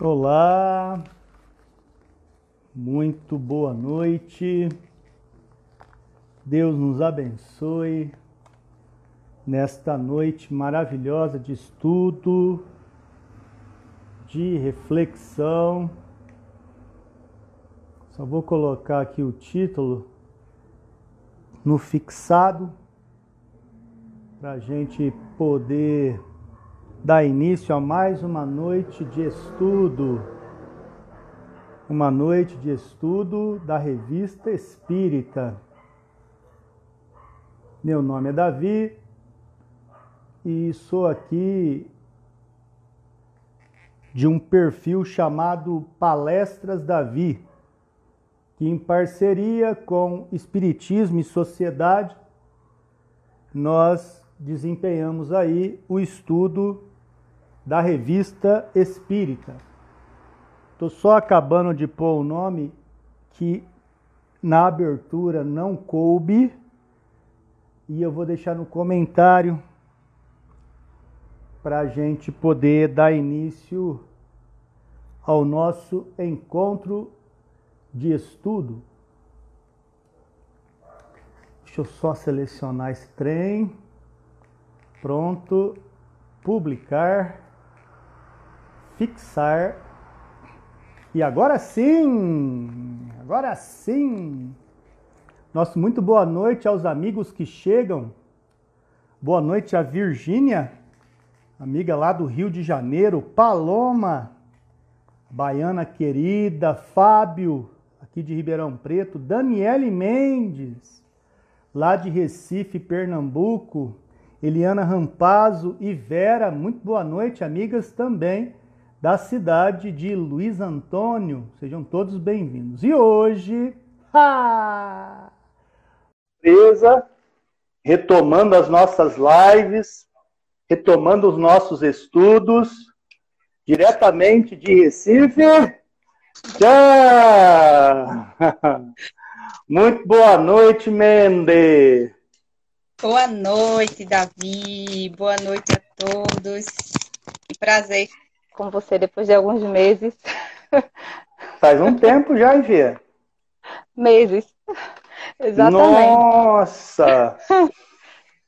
Olá, muito boa noite. Deus nos abençoe nesta noite maravilhosa de estudo, de reflexão. Só vou colocar aqui o título no fixado para a gente poder dar início a mais uma noite de estudo. Uma noite de estudo da revista Espírita. Meu nome é Davi e sou aqui de um perfil chamado Palestras Davi, que em parceria com Espiritismo e Sociedade nós desempenhamos aí o estudo da revista Espírita. Estou só acabando de pôr o nome que na abertura não coube e eu vou deixar no comentário para a gente poder dar início ao nosso encontro de estudo. Deixa eu só selecionar esse trem. Pronto. Publicar fixar. E agora sim, agora sim. Nosso muito boa noite aos amigos que chegam. Boa noite a Virgínia, amiga lá do Rio de Janeiro, Paloma, baiana querida, Fábio, aqui de Ribeirão Preto, Daniele Mendes, lá de Recife, Pernambuco, Eliana Rampazzo e Vera, muito boa noite, amigas também da cidade de Luiz Antônio. Sejam todos bem-vindos. E hoje, ha! Retomando as nossas lives, retomando os nossos estudos, diretamente de Recife. Tchau! Muito boa noite, Mende. Boa noite, Davi. Boa noite a todos. Que prazer com você depois de alguns meses. Faz um tempo já, Ivia. Meses. Exatamente. Nossa!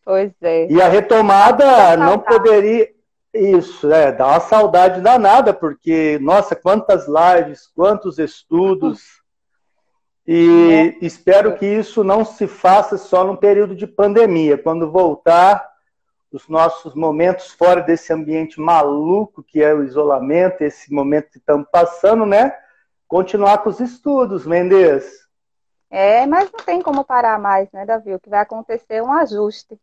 pois é. E a retomada não poderia. Isso, é, dá uma saudade danada, porque, nossa, quantas lives, quantos estudos. E é. espero que isso não se faça só num período de pandemia. Quando voltar, os nossos momentos fora desse ambiente maluco que é o isolamento, esse momento que estamos passando, né? Continuar com os estudos, Mendes. É, mas não tem como parar mais, né, Davi? O que vai acontecer é um ajuste.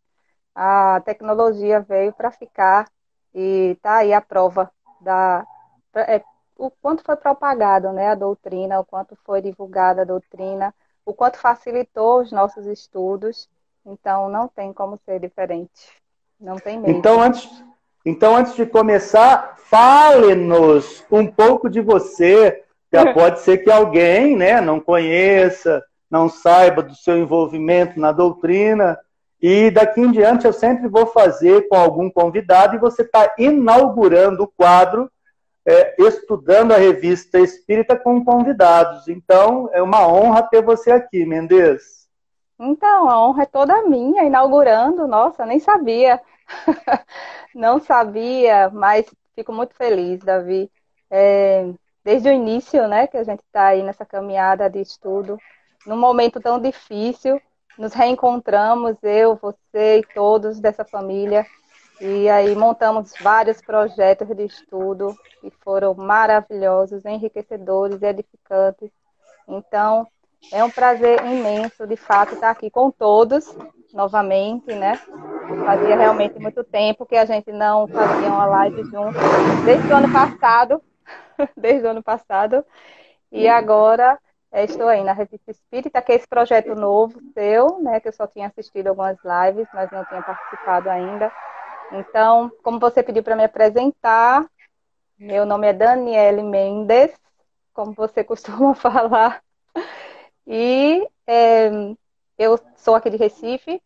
A tecnologia veio para ficar e tá aí a prova da é, o quanto foi propagado, né, a doutrina, o quanto foi divulgada a doutrina, o quanto facilitou os nossos estudos. Então, não tem como ser diferente. Não tem medo. Então, antes, então, antes de começar, fale-nos um pouco de você. Já pode ser que alguém né, não conheça, não saiba do seu envolvimento na doutrina. E daqui em diante eu sempre vou fazer com algum convidado e você está inaugurando o quadro é, estudando a revista Espírita com convidados. Então é uma honra ter você aqui, Mendes. Então, a honra é toda minha, inaugurando, nossa, nem sabia. Não sabia, mas fico muito feliz, Davi. É, desde o início, né, que a gente está aí nessa caminhada de estudo, num momento tão difícil, nos reencontramos, eu, você e todos dessa família, e aí montamos vários projetos de estudo que foram maravilhosos, enriquecedores, edificantes. Então, é um prazer imenso, de fato, estar aqui com todos novamente, né? Fazia realmente muito tempo que a gente não fazia uma live junto, desde o ano passado, desde o ano passado, e agora é, estou aí na Revista Espírita, que é esse projeto novo seu, né? Que eu só tinha assistido algumas lives, mas não tinha participado ainda. Então, como você pediu para me apresentar, meu nome é Daniele Mendes, como você costuma falar. E é, eu sou aqui de Recife,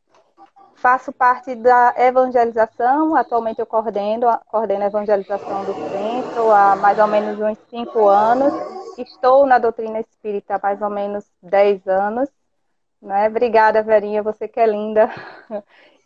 faço parte da evangelização, atualmente eu coordeno, coordeno a evangelização do centro há mais ou menos uns cinco anos. Estou na doutrina espírita há mais ou menos dez anos. Né? Obrigada, Verinha, você que é linda.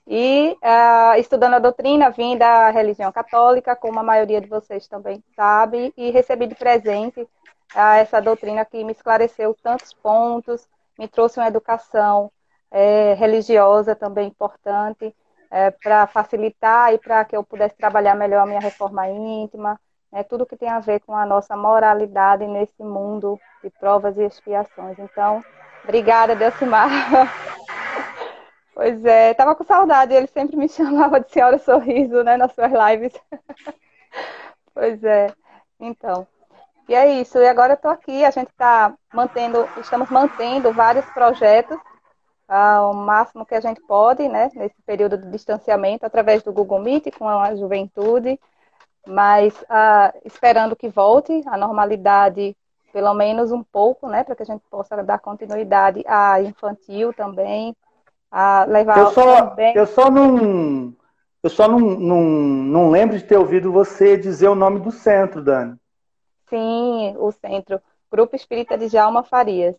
E uh, estudando a doutrina, vim da religião católica, como a maioria de vocês também sabe, e recebi de presente uh, essa doutrina que me esclareceu tantos pontos, me trouxe uma educação é, religiosa também importante é, para facilitar e para que eu pudesse trabalhar melhor a minha reforma íntima, né, tudo que tem a ver com a nossa moralidade nesse mundo de provas e expiações. Então, obrigada, Delcimar. pois é, estava com saudade, ele sempre me chamava de Senhora Sorriso, né, nas suas lives. pois é, então. E é isso, e agora eu estou aqui, a gente está mantendo, estamos mantendo vários projetos ao máximo que a gente pode, né, nesse período de distanciamento, através do Google Meet com a juventude, mas uh, esperando que volte a normalidade, pelo menos um pouco, né, para que a gente possa dar continuidade à infantil também, a levar eu só, também... eu só não eu só não, não, não lembro de ter ouvido você dizer o nome do centro, Dani. Sim, o centro, Grupo Espírita de Jalma Farias.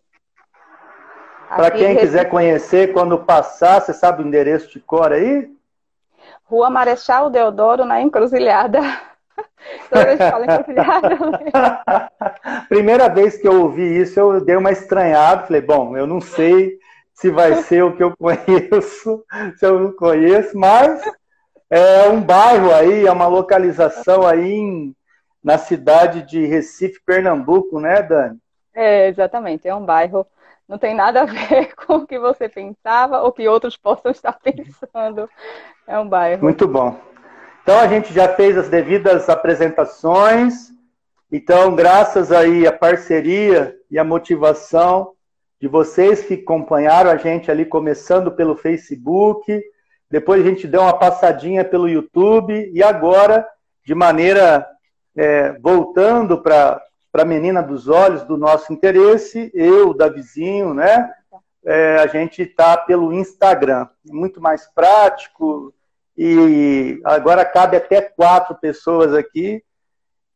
Para quem quiser conhecer, quando passar, você sabe o endereço de cor aí? Rua Marechal Deodoro, na Encruzilhada. Toda encruzilhada. Primeira vez que eu ouvi isso, eu dei uma estranhada. Falei, bom, eu não sei se vai ser o que eu conheço, se eu não conheço, mas é um bairro aí, é uma localização aí em, na cidade de Recife, Pernambuco, né, Dani? É, exatamente. É um bairro não tem nada a ver com o que você pensava ou que outros possam estar pensando. É um bairro. Muito bom. Então a gente já fez as devidas apresentações. Então, graças aí à parceria e à motivação de vocês que acompanharam a gente ali começando pelo Facebook, depois a gente deu uma passadinha pelo YouTube e agora, de maneira é, voltando para a menina dos olhos do nosso interesse, eu, da vizinho, né? É, a gente está pelo Instagram. Muito mais prático e agora cabe até quatro pessoas aqui,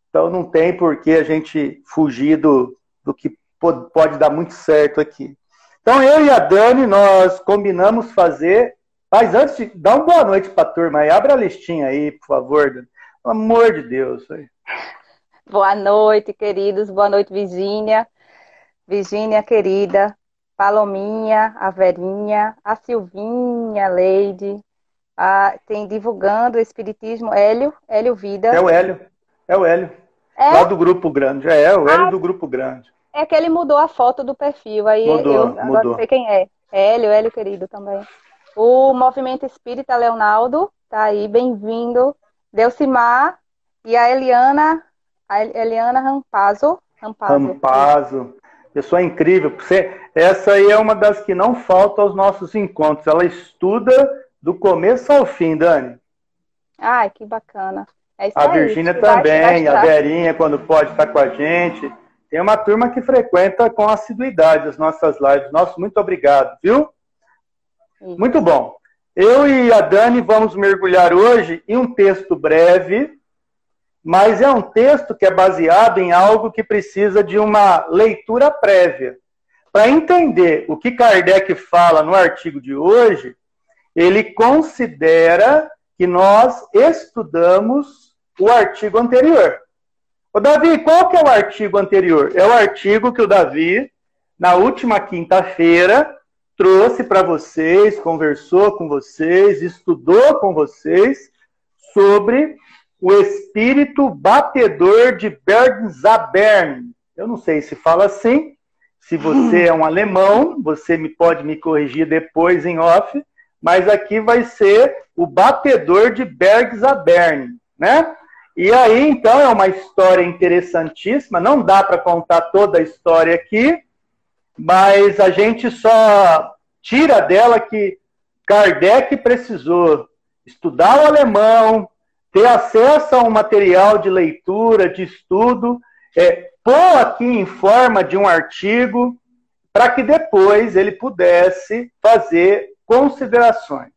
então não tem por que a gente fugir do, do que pode, pode dar muito certo aqui. Então eu e a Dani, nós combinamos fazer. Mas antes de dar uma boa noite para a turma aí, abre a listinha aí, por favor, Dani. Pelo amor de Deus. Aí. Boa noite, queridos. Boa noite, Virgínia. Virgínia, querida. Palominha, a Verinha, a Silvinha, Leide. A, tem divulgando o Espiritismo. Hélio, Hélio Vida. É o Hélio. É o Hélio. É? Lá do Grupo Grande. É, é o Hélio ah, do Grupo Grande. É que ele mudou a foto do perfil. Aí mudou, eu agora mudou. sei quem é. é. Hélio, Hélio querido também. O Movimento Espírita Leonardo, tá aí, bem-vindo. Delcimar e a Eliana a Eliana Rampazzo. Rampazzo. Rampazzo. Pessoa incrível. Você, essa aí é uma das que não falta aos nossos encontros. Ela estuda do começo ao fim, Dani. Ai, que bacana. É a Virgínia também, a Verinha, quando pode estar com a gente. Tem uma turma que frequenta com assiduidade as nossas lives. Nosso muito obrigado, viu? Isso. Muito bom. Eu e a Dani vamos mergulhar hoje em um texto breve mas é um texto que é baseado em algo que precisa de uma leitura prévia. Para entender o que Kardec fala no artigo de hoje, ele considera que nós estudamos o artigo anterior. O Davi, qual que é o artigo anterior? É o artigo que o Davi, na última quinta-feira, trouxe para vocês, conversou com vocês, estudou com vocês sobre o espírito batedor de Bergzabern. Eu não sei se fala assim. Se você é um alemão, você me pode me corrigir depois em off, mas aqui vai ser o batedor de Bergzabern, né? E aí, então, é uma história interessantíssima. Não dá para contar toda a história aqui, mas a gente só tira dela que Kardec precisou estudar o alemão, ter acesso a um material de leitura, de estudo, é, pôr aqui em forma de um artigo, para que depois ele pudesse fazer considerações.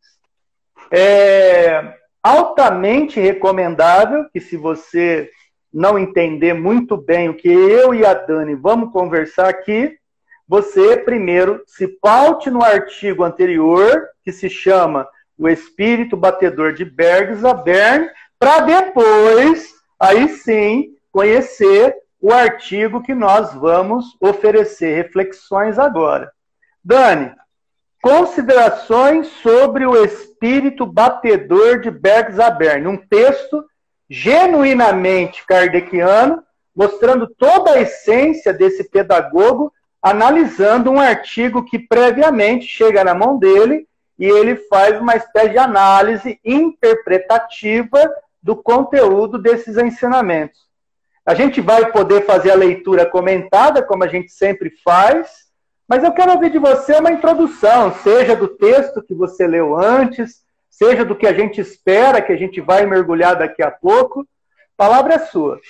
É altamente recomendável que se você não entender muito bem o que eu e a Dani vamos conversar aqui, você primeiro se paute no artigo anterior, que se chama O Espírito Batedor de Bergs a Bern, para depois, aí sim, conhecer o artigo que nós vamos oferecer reflexões agora. Dani, considerações sobre o espírito batedor de Bergs a Bern, um texto genuinamente kardeciano, mostrando toda a essência desse pedagogo, analisando um artigo que previamente chega na mão dele e ele faz uma espécie de análise interpretativa do conteúdo desses ensinamentos. A gente vai poder fazer a leitura comentada, como a gente sempre faz, mas eu quero ouvir de você uma introdução, seja do texto que você leu antes, seja do que a gente espera, que a gente vai mergulhar daqui a pouco. Palavra é sua.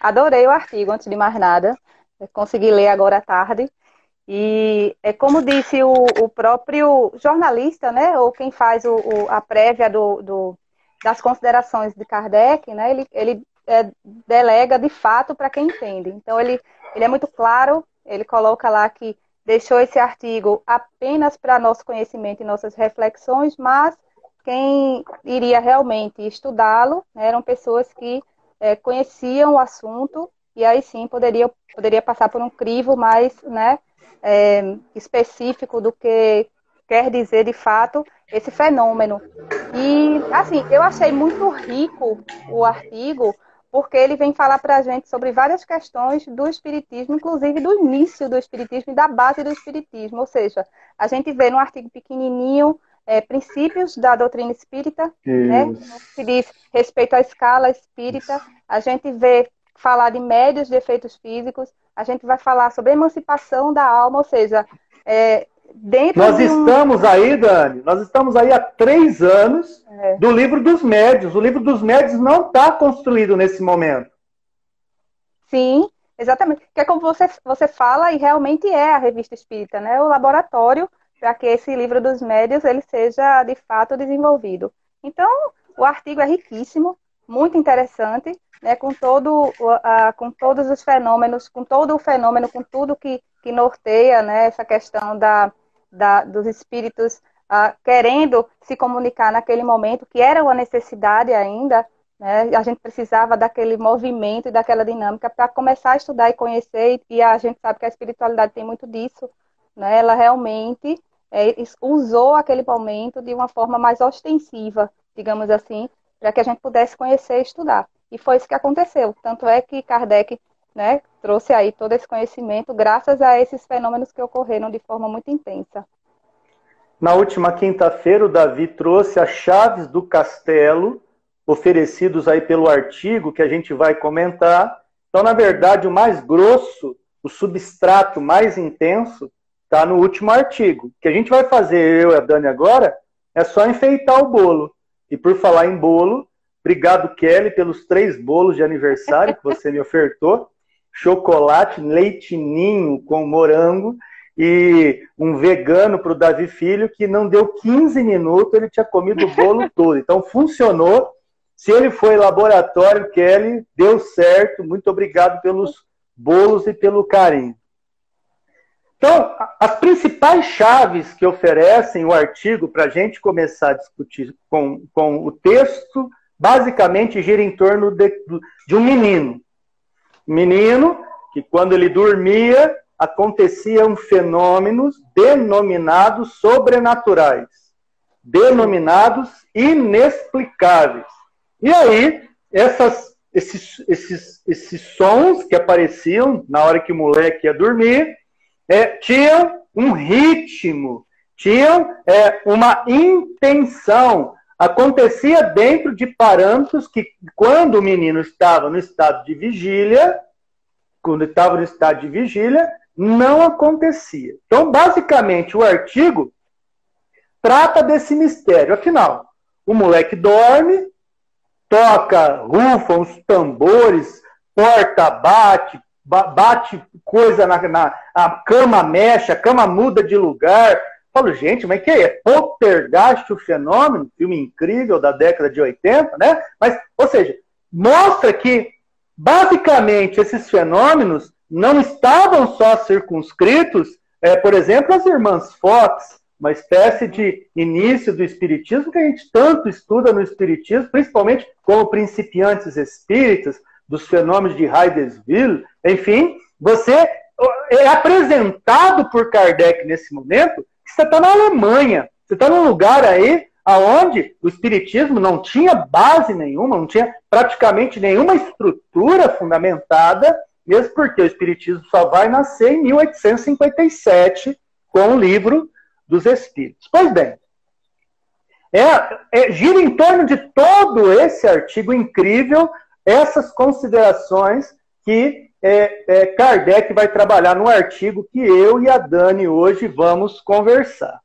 Adorei o artigo, antes de mais nada. Consegui ler agora à tarde. E é como disse o, o próprio jornalista, né, ou quem faz o, o, a prévia do, do, das considerações de Kardec, né, ele, ele é, delega de fato para quem entende. Então, ele, ele é muito claro, ele coloca lá que deixou esse artigo apenas para nosso conhecimento e nossas reflexões, mas quem iria realmente estudá-lo né, eram pessoas que é, conheciam o assunto e aí sim poderia, poderia passar por um crivo mais né, é, específico do que quer dizer de fato esse fenômeno. E assim, eu achei muito rico o artigo, porque ele vem falar para a gente sobre várias questões do Espiritismo, inclusive do início do Espiritismo e da base do Espiritismo. Ou seja, a gente vê num artigo pequenininho é, princípios da doutrina espírita, né, que diz respeito à escala espírita. A gente vê falar de médios de efeitos físicos. A gente vai falar sobre emancipação da alma, ou seja, é, dentro Nós de um... estamos aí, Dani, nós estamos aí há três anos é. do livro dos médios. O livro dos médios não está construído nesse momento. Sim, exatamente. Que é como você, você fala e realmente é a revista espírita, né? O laboratório para que esse livro dos médios ele seja de fato desenvolvido. Então, o artigo é riquíssimo, muito interessante, né? Com todo, uh, com todos os fenômenos, com todo o fenômeno, com tudo que que norteia né, essa questão da, da dos espíritos uh, querendo se comunicar naquele momento, que era uma necessidade ainda, né, a gente precisava daquele movimento e daquela dinâmica para começar a estudar e conhecer, e a gente sabe que a espiritualidade tem muito disso, né, ela realmente é, usou aquele momento de uma forma mais ostensiva, digamos assim, para que a gente pudesse conhecer e estudar. E foi isso que aconteceu. Tanto é que Kardec né, trouxe aí todo esse conhecimento graças a esses fenômenos que ocorreram de forma muito intensa. Na última quinta-feira, o Davi trouxe as chaves do castelo, oferecidos aí pelo artigo que a gente vai comentar. Então, na verdade, o mais grosso, o substrato mais intenso, está no último artigo. O que a gente vai fazer, eu e a Dani agora, é só enfeitar o bolo. E por falar em bolo, obrigado, Kelly, pelos três bolos de aniversário que você me ofertou chocolate, leitinho com morango e um vegano para o Davi Filho que não deu 15 minutos, ele tinha comido o bolo todo. Então funcionou. Se ele foi laboratório, Kelly, deu certo. Muito obrigado pelos bolos e pelo carinho. Então, as principais chaves que oferecem o artigo para a gente começar a discutir com, com o texto, basicamente gira em torno de, de um menino menino que, quando ele dormia, aconteciam fenômenos denominados sobrenaturais, denominados inexplicáveis. E aí, essas, esses, esses, esses sons que apareciam na hora que o moleque ia dormir é, tinham um ritmo, tinham é, uma intenção, acontecia dentro de parâmetros que, quando o menino estava no estado de vigília, quando estava no estado de vigília, não acontecia. Então, basicamente, o artigo trata desse mistério. Afinal, o moleque dorme, toca, rufa uns tambores, porta bate, bate coisa na, na a cama mexe, a cama muda de lugar, falo, gente, mas que é? Poltergeist, o fenômeno, filme incrível da década de 80, né? Mas, ou seja, mostra que, basicamente, esses fenômenos não estavam só circunscritos, é, por exemplo, as irmãs Fox, uma espécie de início do espiritismo que a gente tanto estuda no espiritismo, principalmente como principiantes espíritas, dos fenômenos de Heidesville, enfim, você é apresentado por Kardec nesse momento que você está na Alemanha, você está num lugar aí aonde o espiritismo não tinha base nenhuma, não tinha praticamente nenhuma estrutura fundamentada, mesmo porque o espiritismo só vai nascer em 1857 com o livro dos Espíritos. Pois bem, é, é, gira em torno de todo esse artigo incrível essas considerações que é, é, Kardec vai trabalhar no artigo que eu e a Dani hoje vamos conversar.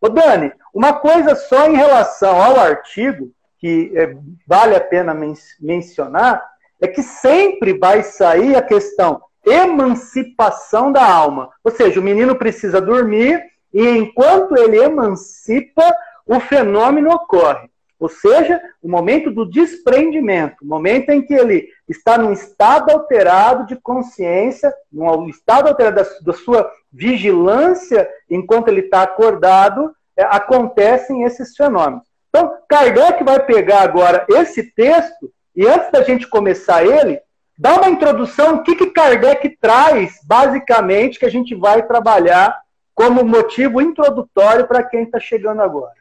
Ô Dani, uma coisa só em relação ao artigo, que é, vale a pena men mencionar, é que sempre vai sair a questão emancipação da alma. Ou seja, o menino precisa dormir e enquanto ele emancipa, o fenômeno ocorre. Ou seja, o momento do desprendimento, o momento em que ele está num estado alterado de consciência, num estado alterado da, da sua vigilância enquanto ele está acordado, é, acontecem esses fenômenos. Então, Kardec vai pegar agora esse texto e antes da gente começar ele, dá uma introdução, o que, que Kardec traz, basicamente, que a gente vai trabalhar como motivo introdutório para quem está chegando agora.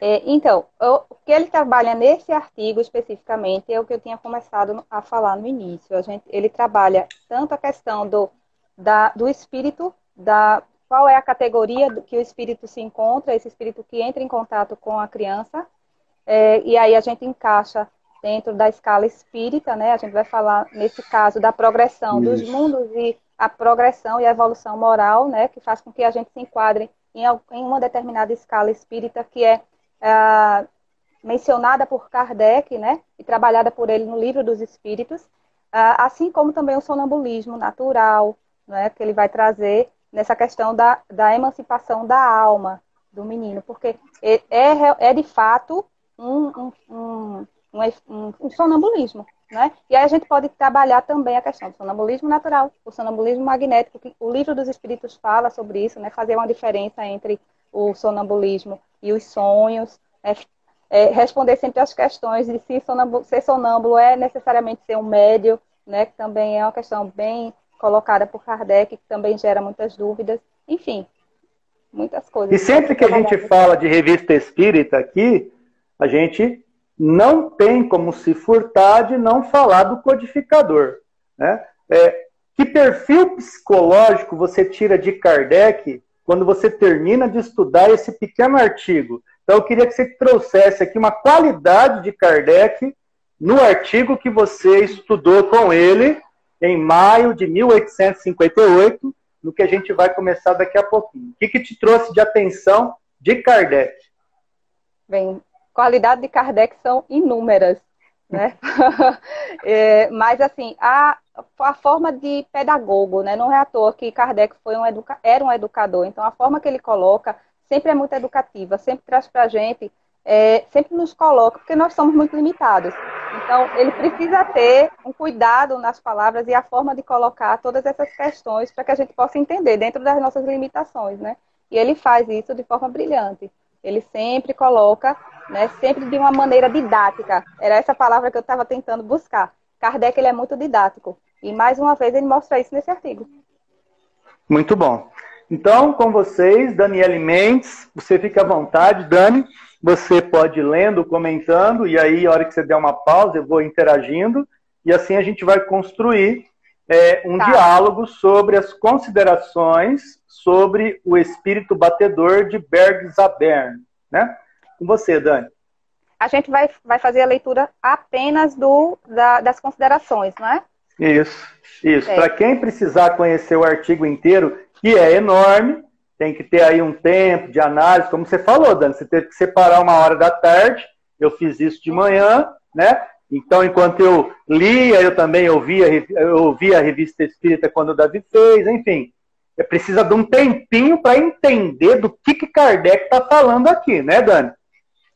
É, então, o que ele trabalha nesse artigo especificamente é o que eu tinha começado a falar no início. A gente, ele trabalha tanto a questão do, da, do espírito, da qual é a categoria que o espírito se encontra, esse espírito que entra em contato com a criança, é, e aí a gente encaixa dentro da escala espírita, né? A gente vai falar, nesse caso, da progressão Isso. dos mundos e a progressão e a evolução moral, né, que faz com que a gente se enquadre em, em uma determinada escala espírita que é, é mencionada por Kardec, né, e trabalhada por ele no livro dos Espíritos, ah, assim como também o sonambulismo natural, né, que ele vai trazer nessa questão da, da emancipação da alma do menino, porque é, é, é de fato um, um, um, um, um sonambulismo, né? E aí a gente pode trabalhar também a questão do sonambulismo natural, o sonambulismo magnético, que o livro dos espíritos fala sobre isso, né? Fazer uma diferença entre o sonambulismo e os sonhos, é, é, responder sempre as questões de se sonambulo, ser sonâmbulo é necessariamente ser um médio, né? Que também é uma questão bem colocada por Kardec, que também gera muitas dúvidas. Enfim, muitas coisas. E sempre que a gente fala de revista espírita aqui, a gente não tem como se furtar de não falar do codificador. Né? É, que perfil psicológico você tira de Kardec quando você termina de estudar esse pequeno artigo? Então, eu queria que você trouxesse aqui uma qualidade de Kardec no artigo que você estudou com ele em maio de 1858, no que a gente vai começar daqui a pouquinho. O que, que te trouxe de atenção de Kardec? Bem, qualidades de Kardec são inúmeras, né? é, mas, assim, a, a forma de pedagogo, né? Não é à toa que Kardec foi um educa era um educador. Então, a forma que ele coloca sempre é muito educativa, sempre traz para a gente, é, sempre nos coloca, porque nós somos muito limitados. Então, ele precisa ter um cuidado nas palavras e a forma de colocar todas essas questões para que a gente possa entender dentro das nossas limitações, né? E ele faz isso de forma brilhante. Ele sempre coloca, né, sempre de uma maneira didática. Era essa palavra que eu estava tentando buscar. Kardec ele é muito didático. E mais uma vez ele mostra isso nesse artigo. Muito bom. Então, com vocês, Daniele Mendes, você fica à vontade, Dani. Você pode ir lendo, comentando, e aí, a hora que você der uma pausa, eu vou interagindo, e assim a gente vai construir é, um tá. diálogo sobre as considerações sobre o espírito batedor de Bergzabern, né? Com você, Dani. A gente vai, vai fazer a leitura apenas do, da, das considerações, não é? Isso, isso. É. Para quem precisar conhecer o artigo inteiro, que é enorme, tem que ter aí um tempo de análise, como você falou, Dani, você teve que separar uma hora da tarde, eu fiz isso de manhã, né? Então, enquanto eu lia, eu também ouvia, eu ouvia a revista espírita quando o Davi fez, enfim. é, precisa de um tempinho para entender do que, que Kardec está falando aqui, né, Dani?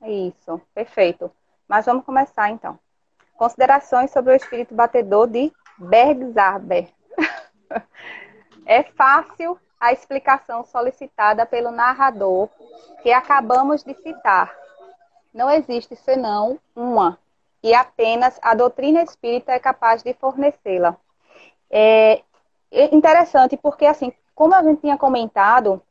Isso, perfeito. Mas vamos começar então. Considerações sobre o espírito batedor de Bergzarber. é fácil a explicação solicitada pelo narrador que acabamos de citar. Não existe senão uma, e apenas a doutrina espírita é capaz de fornecê-la. É interessante porque, assim, como a gente tinha comentado,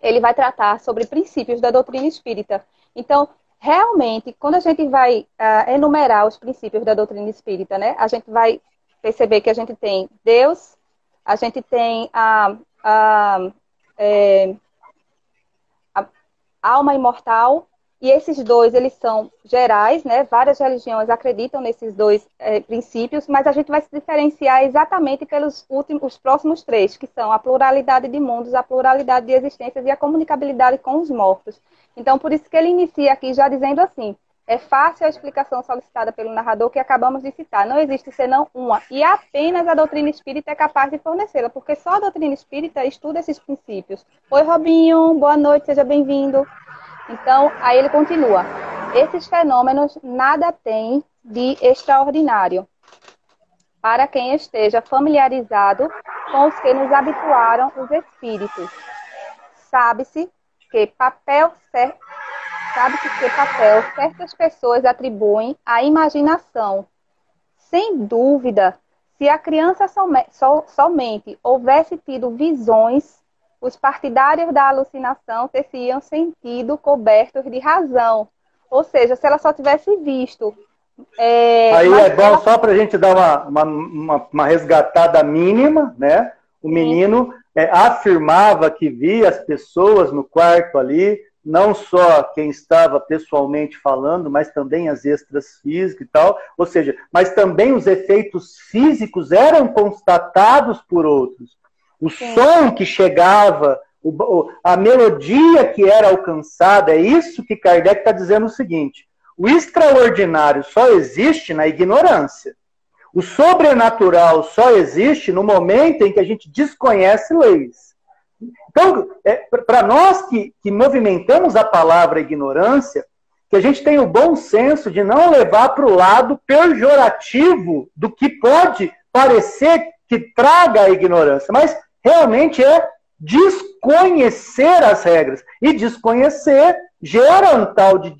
ele vai tratar sobre princípios da doutrina espírita. Então, realmente, quando a gente vai uh, enumerar os princípios da doutrina espírita, né, a gente vai perceber que a gente tem Deus, a gente tem a, a, é, a alma imortal, e esses dois, eles são gerais, né? Várias religiões acreditam nesses dois é, princípios, mas a gente vai se diferenciar exatamente pelos últimos, os próximos três, que são a pluralidade de mundos, a pluralidade de existências e a comunicabilidade com os mortos. Então, por isso que ele inicia aqui já dizendo assim: é fácil a explicação solicitada pelo narrador que acabamos de citar. Não existe senão uma. E apenas a doutrina espírita é capaz de fornecê-la, porque só a doutrina espírita estuda esses princípios. Oi, Robinho, boa noite, seja bem-vindo. Então, aí ele continua. Esses fenômenos nada têm de extraordinário para quem esteja familiarizado com os que nos habituaram os espíritos. Sabe-se que papel sabe-se que papel certas pessoas atribuem à imaginação. Sem dúvida, se a criança somente houvesse tido visões os partidários da alucinação teriam sentido cobertos de razão. Ou seja, se ela só tivesse visto. É, Aí é bom ela... só para a gente dar uma, uma, uma, uma, resgatada mínima, né? O menino é, afirmava que via as pessoas no quarto ali, não só quem estava pessoalmente falando, mas também as extras físicas e tal. Ou seja, mas também os efeitos físicos eram constatados por outros o Sim. som que chegava, a melodia que era alcançada, é isso que Kardec está dizendo o seguinte: o extraordinário só existe na ignorância. O sobrenatural só existe no momento em que a gente desconhece leis. Então, é, para nós que, que movimentamos a palavra ignorância, que a gente tem o bom senso de não levar para o lado pejorativo do que pode parecer que traga a ignorância, mas realmente é desconhecer as regras. E desconhecer gera um tal de,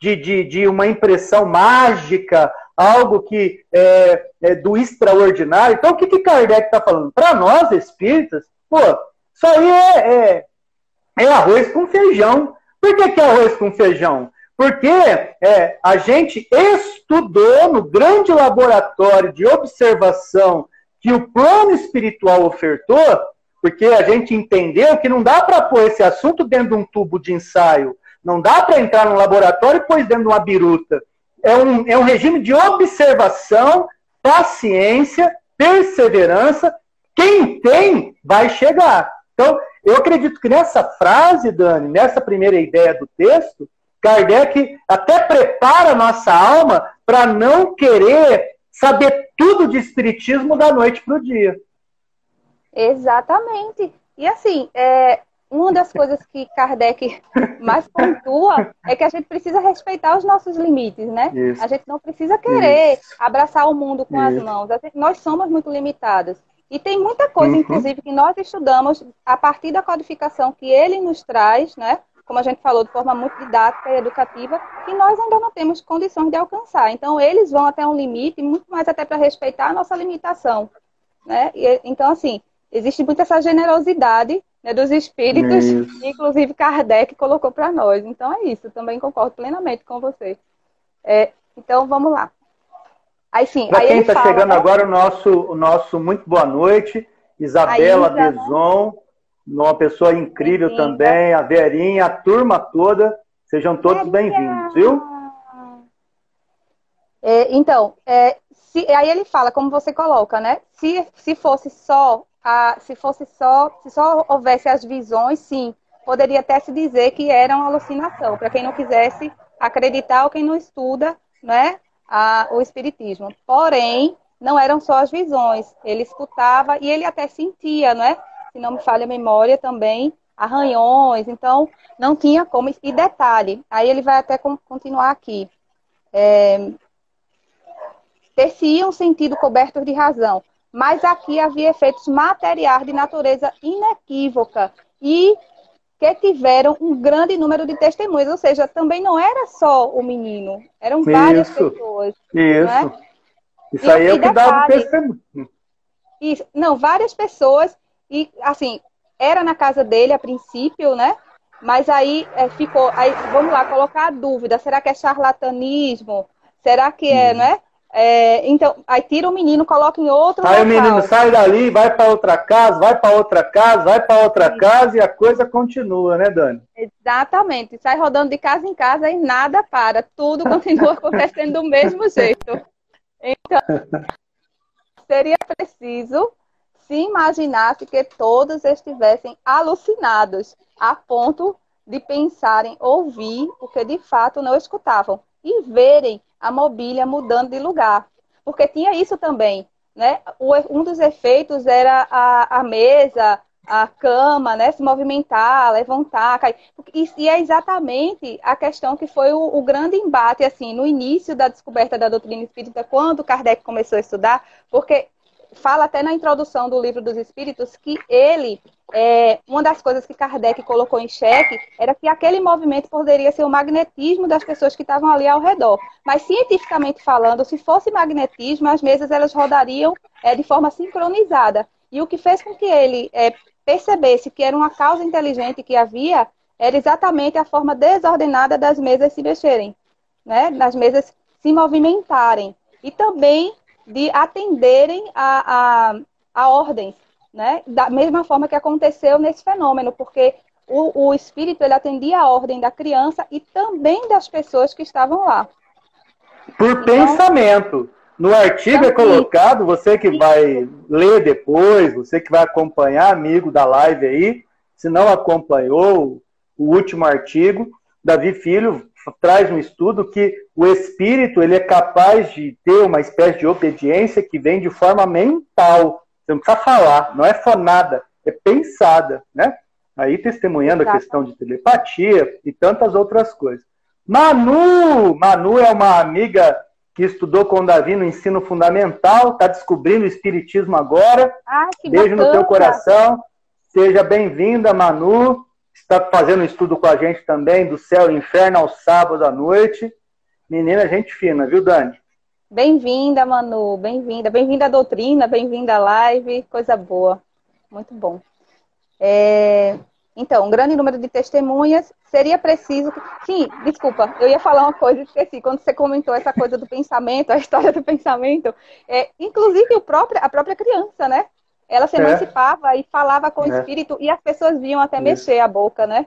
de, de, de uma impressão mágica, algo que é, é do extraordinário. Então, o que, que Kardec está falando? Para nós espíritas, pô, isso aí é, é, é, arroz com feijão. Por que, que é arroz com feijão? Porque é, a gente estudou no grande laboratório de observação que o plano espiritual ofertou porque a gente entendeu que não dá para pôr esse assunto dentro de um tubo de ensaio, não dá para entrar no laboratório e pôr dentro de uma biruta. É um, é um regime de observação, paciência, perseverança. Quem tem, vai chegar. Então, eu acredito que nessa frase, Dani, nessa primeira ideia do texto, Kardec até prepara a nossa alma para não querer saber tudo de espiritismo da noite para o dia. Exatamente. E assim, é, uma das coisas que Kardec mais pontua é que a gente precisa respeitar os nossos limites, né? Isso. A gente não precisa querer Isso. abraçar o mundo com Isso. as mãos. Gente, nós somos muito limitados. E tem muita coisa, uhum. inclusive, que nós estudamos a partir da codificação que ele nos traz, né? Como a gente falou, de forma muito didática e educativa, que nós ainda não temos condições de alcançar. Então, eles vão até um limite, muito mais até para respeitar a nossa limitação. Né? E, então, assim, existe muita essa generosidade né, dos espíritos, é inclusive Kardec colocou para nós. Então é isso, também concordo plenamente com você. É, então vamos lá. Aí sim. Para quem está chegando né? agora, o nosso, o nosso muito boa noite, Isabela Isa, Deson, uma pessoa incrível também, a Verinha, a turma toda. Sejam todos bem-vindos, viu? É, então, é, se, aí ele fala, como você coloca, né? Se, se fosse só a, se fosse só, se só houvesse as visões, sim, poderia até se dizer que era uma alucinação, para quem não quisesse acreditar ou quem não estuda, né, a, o espiritismo. Porém, não eram só as visões, ele escutava e ele até sentia, né? se não me falha a memória também, arranhões, então não tinha como. E detalhe, aí ele vai até continuar aqui. É, ter-se-iam sentido cobertos de razão, mas aqui havia efeitos materiais de natureza inequívoca e que tiveram um grande número de testemunhas, ou seja, também não era só o menino, eram isso, várias pessoas. Isso. Né? Isso aí e, é o que o testemunho. Isso, não, várias pessoas, e assim, era na casa dele a princípio, né? Mas aí é, ficou, aí vamos lá, colocar a dúvida, será que é charlatanismo? Será que é, hum. né? É, então, aí tira o menino, coloca em outro Aí local. o menino sai dali, vai para outra casa, vai para outra casa, vai para outra Sim. casa e a coisa continua, né, Dani? Exatamente. Sai rodando de casa em casa e nada para. Tudo continua acontecendo do mesmo jeito. Então, seria preciso se imaginasse que todos estivessem alucinados, a ponto de pensarem ouvir o que de fato não escutavam e verem a mobília mudando de lugar. Porque tinha isso também, né? um dos efeitos era a, a mesa, a cama, né, se movimentar, levantar, cair. E, é exatamente a questão que foi o, o, grande embate, assim, no início da descoberta da doutrina espírita, quando Kardec começou a estudar, porque fala até na introdução do livro dos Espíritos que ele, é, uma das coisas que Kardec colocou em xeque era que aquele movimento poderia ser o magnetismo das pessoas que estavam ali ao redor. Mas cientificamente falando, se fosse magnetismo, as mesas elas rodariam é, de forma sincronizada. E o que fez com que ele é, percebesse que era uma causa inteligente que havia era exatamente a forma desordenada das mesas se mexerem, né? Das mesas se movimentarem. E também de atenderem a, a, a ordens, né? Da mesma forma que aconteceu nesse fenômeno, porque o, o espírito ele atendia a ordem da criança e também das pessoas que estavam lá. Por então, pensamento. No artigo é colocado, você que vai ler depois, você que vai acompanhar, amigo da live aí, se não acompanhou o último artigo, Davi Filho traz um estudo que o espírito ele é capaz de ter uma espécie de obediência que vem de forma mental. Você não precisa falar, não é fonada, é pensada, né? Aí testemunhando Exato. a questão de telepatia e tantas outras coisas. Manu! Manu é uma amiga que estudou com o Davi no ensino fundamental, está descobrindo o espiritismo agora. Ah, Beijo bacana. no teu coração. Seja bem-vinda, Manu está fazendo um estudo com a gente também do céu e inferno ao sábado à noite. Menina, gente fina, viu, Dani? Bem-vinda, Manu, bem-vinda. Bem-vinda à doutrina, bem-vinda à live, coisa boa. Muito bom. É... Então, um grande número de testemunhas. Seria preciso. Sim, desculpa, eu ia falar uma coisa esqueci. Quando você comentou essa coisa do pensamento, a história do pensamento, é, inclusive o próprio, a própria criança, né? Ela se é. emancipava e falava com o é. espírito e as pessoas viam até Isso. mexer a boca, né?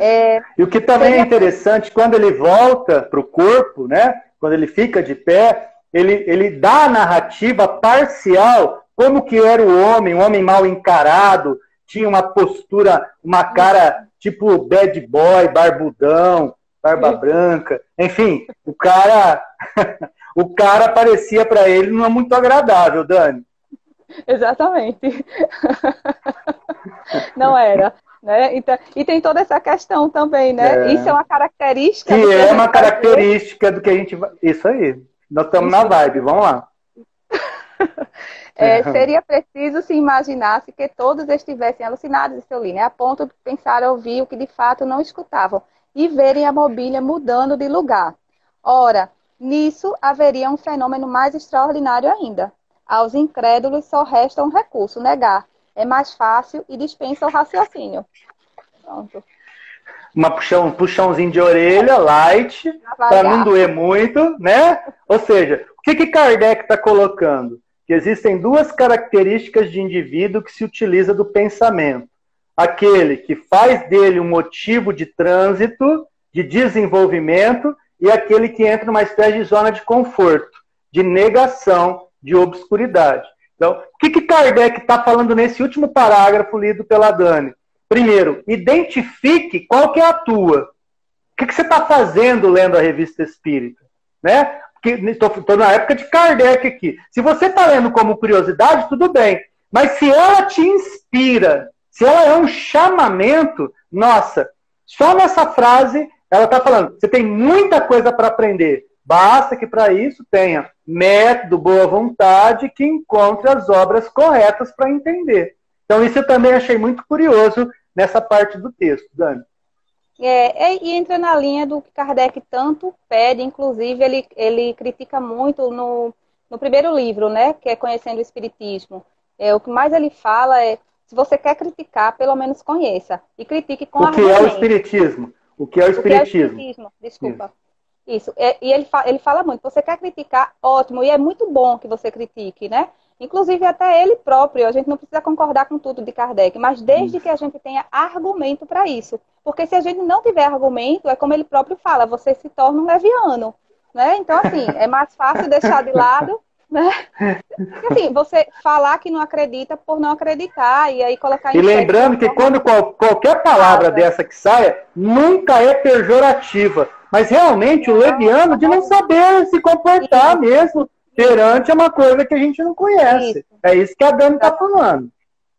É, e o que também é interessante, quando ele volta para o corpo, né? Quando ele fica de pé, ele, ele dá a narrativa parcial, como que era o homem, um homem mal encarado, tinha uma postura, uma cara tipo bad boy, barbudão, barba branca, enfim, o cara, o cara parecia para ele não é muito agradável, Dani. Exatamente. Não era. Né? Então, e tem toda essa questão também, né? É. Isso é uma característica. Que é uma característica do que a gente vai. Isso aí. Nós estamos na vibe, vamos lá. É, seria preciso se imaginasse que todos estivessem alucinados, seu né? a ponto de pensar ouvir o que de fato não escutavam e verem a mobília mudando de lugar. Ora, nisso haveria um fenômeno mais extraordinário ainda. Aos incrédulos só resta um recurso, negar. É mais fácil e dispensa o raciocínio. Pronto. Uma puxão, um puxãozinho de orelha, light, para não doer muito, né? Ou seja, o que, que Kardec está colocando? Que existem duas características de indivíduo que se utiliza do pensamento. Aquele que faz dele um motivo de trânsito, de desenvolvimento, e aquele que entra numa espécie de zona de conforto, de negação, de obscuridade. Então, o que, que Kardec está falando nesse último parágrafo lido pela Dani? Primeiro, identifique qual que é a tua. O que, que você está fazendo lendo a revista Espírita? Né? Estou na época de Kardec aqui. Se você está lendo como curiosidade, tudo bem. Mas se ela te inspira, se ela é um chamamento, nossa, só nessa frase ela está falando, você tem muita coisa para aprender. Basta que para isso tenha método, boa vontade, que encontre as obras corretas para entender. Então, isso eu também achei muito curioso nessa parte do texto, Dani. É, é, e entra na linha do que Kardec tanto pede, inclusive ele, ele critica muito no, no primeiro livro, né, que é Conhecendo o Espiritismo. É, o que mais ele fala é, se você quer criticar, pelo menos conheça. E critique com O que argumento. é o Espiritismo? O que é o Espiritismo? O que é o Espiritismo? Desculpa. Isso. Isso. É, e ele, fa ele fala muito. Você quer criticar? Ótimo. E é muito bom que você critique, né? Inclusive até ele próprio. A gente não precisa concordar com tudo de Kardec, mas desde que a gente tenha argumento para isso. Porque se a gente não tiver argumento, é como ele próprio fala, você se torna um leviano. Né? Então, assim, é mais fácil deixar de lado né? Assim, você falar que não acredita por não acreditar e aí colocar E lembrando que quando qual, qualquer palavra dessa que saia, nunca é pejorativa. Mas realmente o leviano de não saber se comportar isso. mesmo perante uma coisa que a gente não conhece. Isso. É isso que a Dani está falando.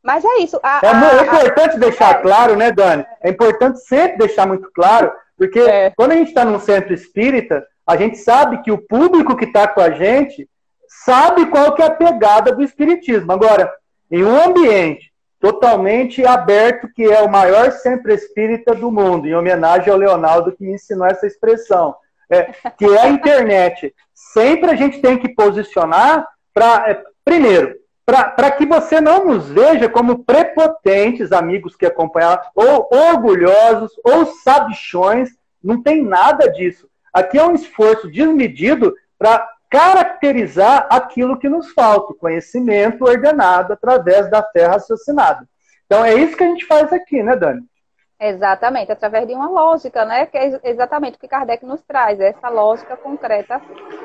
Mas é isso. A, é, a, importante a... deixar é. claro, né, Dani? É importante sempre deixar muito claro, porque é. quando a gente está num centro espírita, a gente sabe que o público que está com a gente sabe qual que é a pegada do espiritismo. Agora, em um ambiente totalmente aberto, que é o maior sempre espírita do mundo, em homenagem ao Leonardo que me ensinou essa expressão, é, que é a internet. Sempre a gente tem que posicionar para, é, primeiro, para que você não nos veja como prepotentes, amigos que acompanham, ou orgulhosos, ou sabichões, não tem nada disso. Aqui é um esforço desmedido para caracterizar aquilo que nos falta, conhecimento ordenado através da fé raciocinada. Então é isso que a gente faz aqui, né, Dani? Exatamente, através de uma lógica, né? Que é exatamente o que Kardec nos traz, essa lógica concreta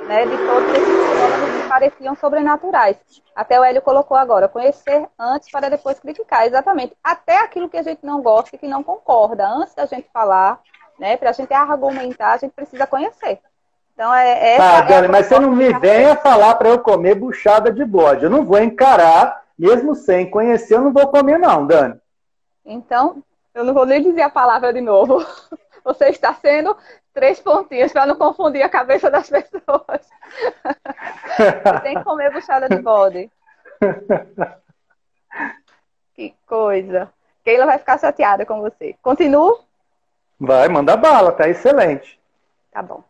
né, de todos esses fenômenos que pareciam sobrenaturais. Até o Hélio colocou agora, conhecer antes para depois criticar. Exatamente. Até aquilo que a gente não gosta e que não concorda, antes da gente falar, né? Para a gente argumentar, a gente precisa conhecer. Então é, essa. Ah, Dani, é mas você não me venha falar para eu comer buchada de bode. Eu não vou encarar, mesmo sem conhecer, eu não vou comer, não, Dani. Então, eu não vou nem dizer a palavra de novo. Você está sendo três pontinhos para não confundir a cabeça das pessoas. Você tem que comer buchada de bode. Que coisa. Keila vai ficar chateada com você. Continuo? Vai, manda bala, tá excelente. Tá bom.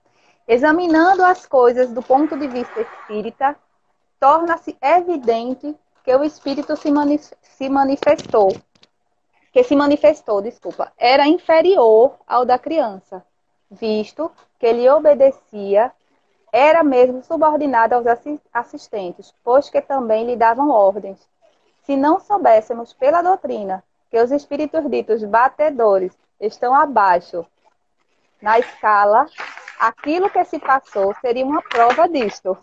Examinando as coisas do ponto de vista espírita, torna-se evidente que o espírito se, manif se manifestou, que se manifestou, desculpa, era inferior ao da criança, visto que ele obedecia, era mesmo subordinado aos assistentes, pois que também lhe davam ordens. Se não soubéssemos pela doutrina que os espíritos ditos batedores estão abaixo na escala aquilo que se passou seria uma prova disto.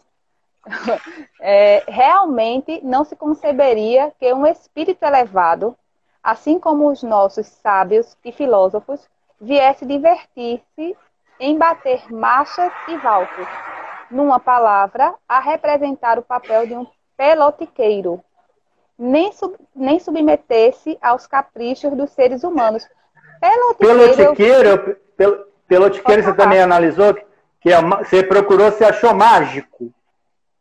É, realmente não se conceberia que um espírito elevado, assim como os nossos sábios e filósofos, viesse divertir-se em bater marchas e valsos, numa palavra, a representar o papel de um pelotiqueiro, nem, sub, nem submeter-se aos caprichos dos seres humanos. Pelotiqueiro, pelotiqueiro, pel, Pelotiqueiro você também analisou? Que é, você procurou, você achou mágico?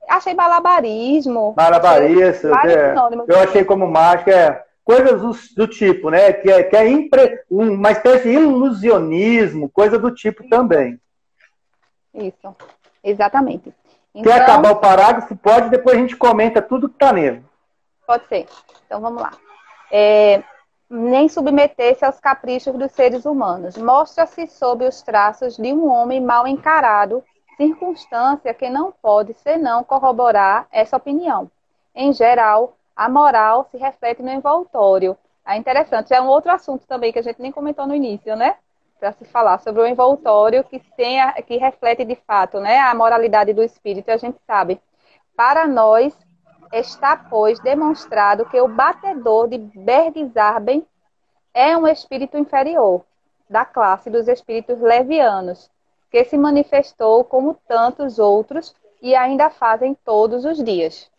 Achei malabarismo. Malabarismo, é. eu achei como mágico, é coisas do, do, tipo, né? Que é, que é impre, uma espécie de ilusionismo, coisa do tipo também. Isso, exatamente. Então, Quer acabar o parágrafo? Pode, depois a gente comenta tudo que está nele. Pode ser. Então vamos lá. É, nem submeter-se aos caprichos dos seres humanos. Mostra-se sob os traços de um homem mal encarado, circunstância que não pode senão corroborar essa opinião. Em geral, a moral se reflete no envoltório. É interessante, é um outro assunto também que a gente nem comentou no início, né? Para se falar sobre o envoltório que, tem a, que reflete de fato né, a moralidade do espírito, a gente sabe. Para nós, Está, pois, demonstrado que o batedor de Bergzarben é um espírito inferior, da classe dos espíritos levianos, que se manifestou como tantos outros e ainda fazem todos os dias.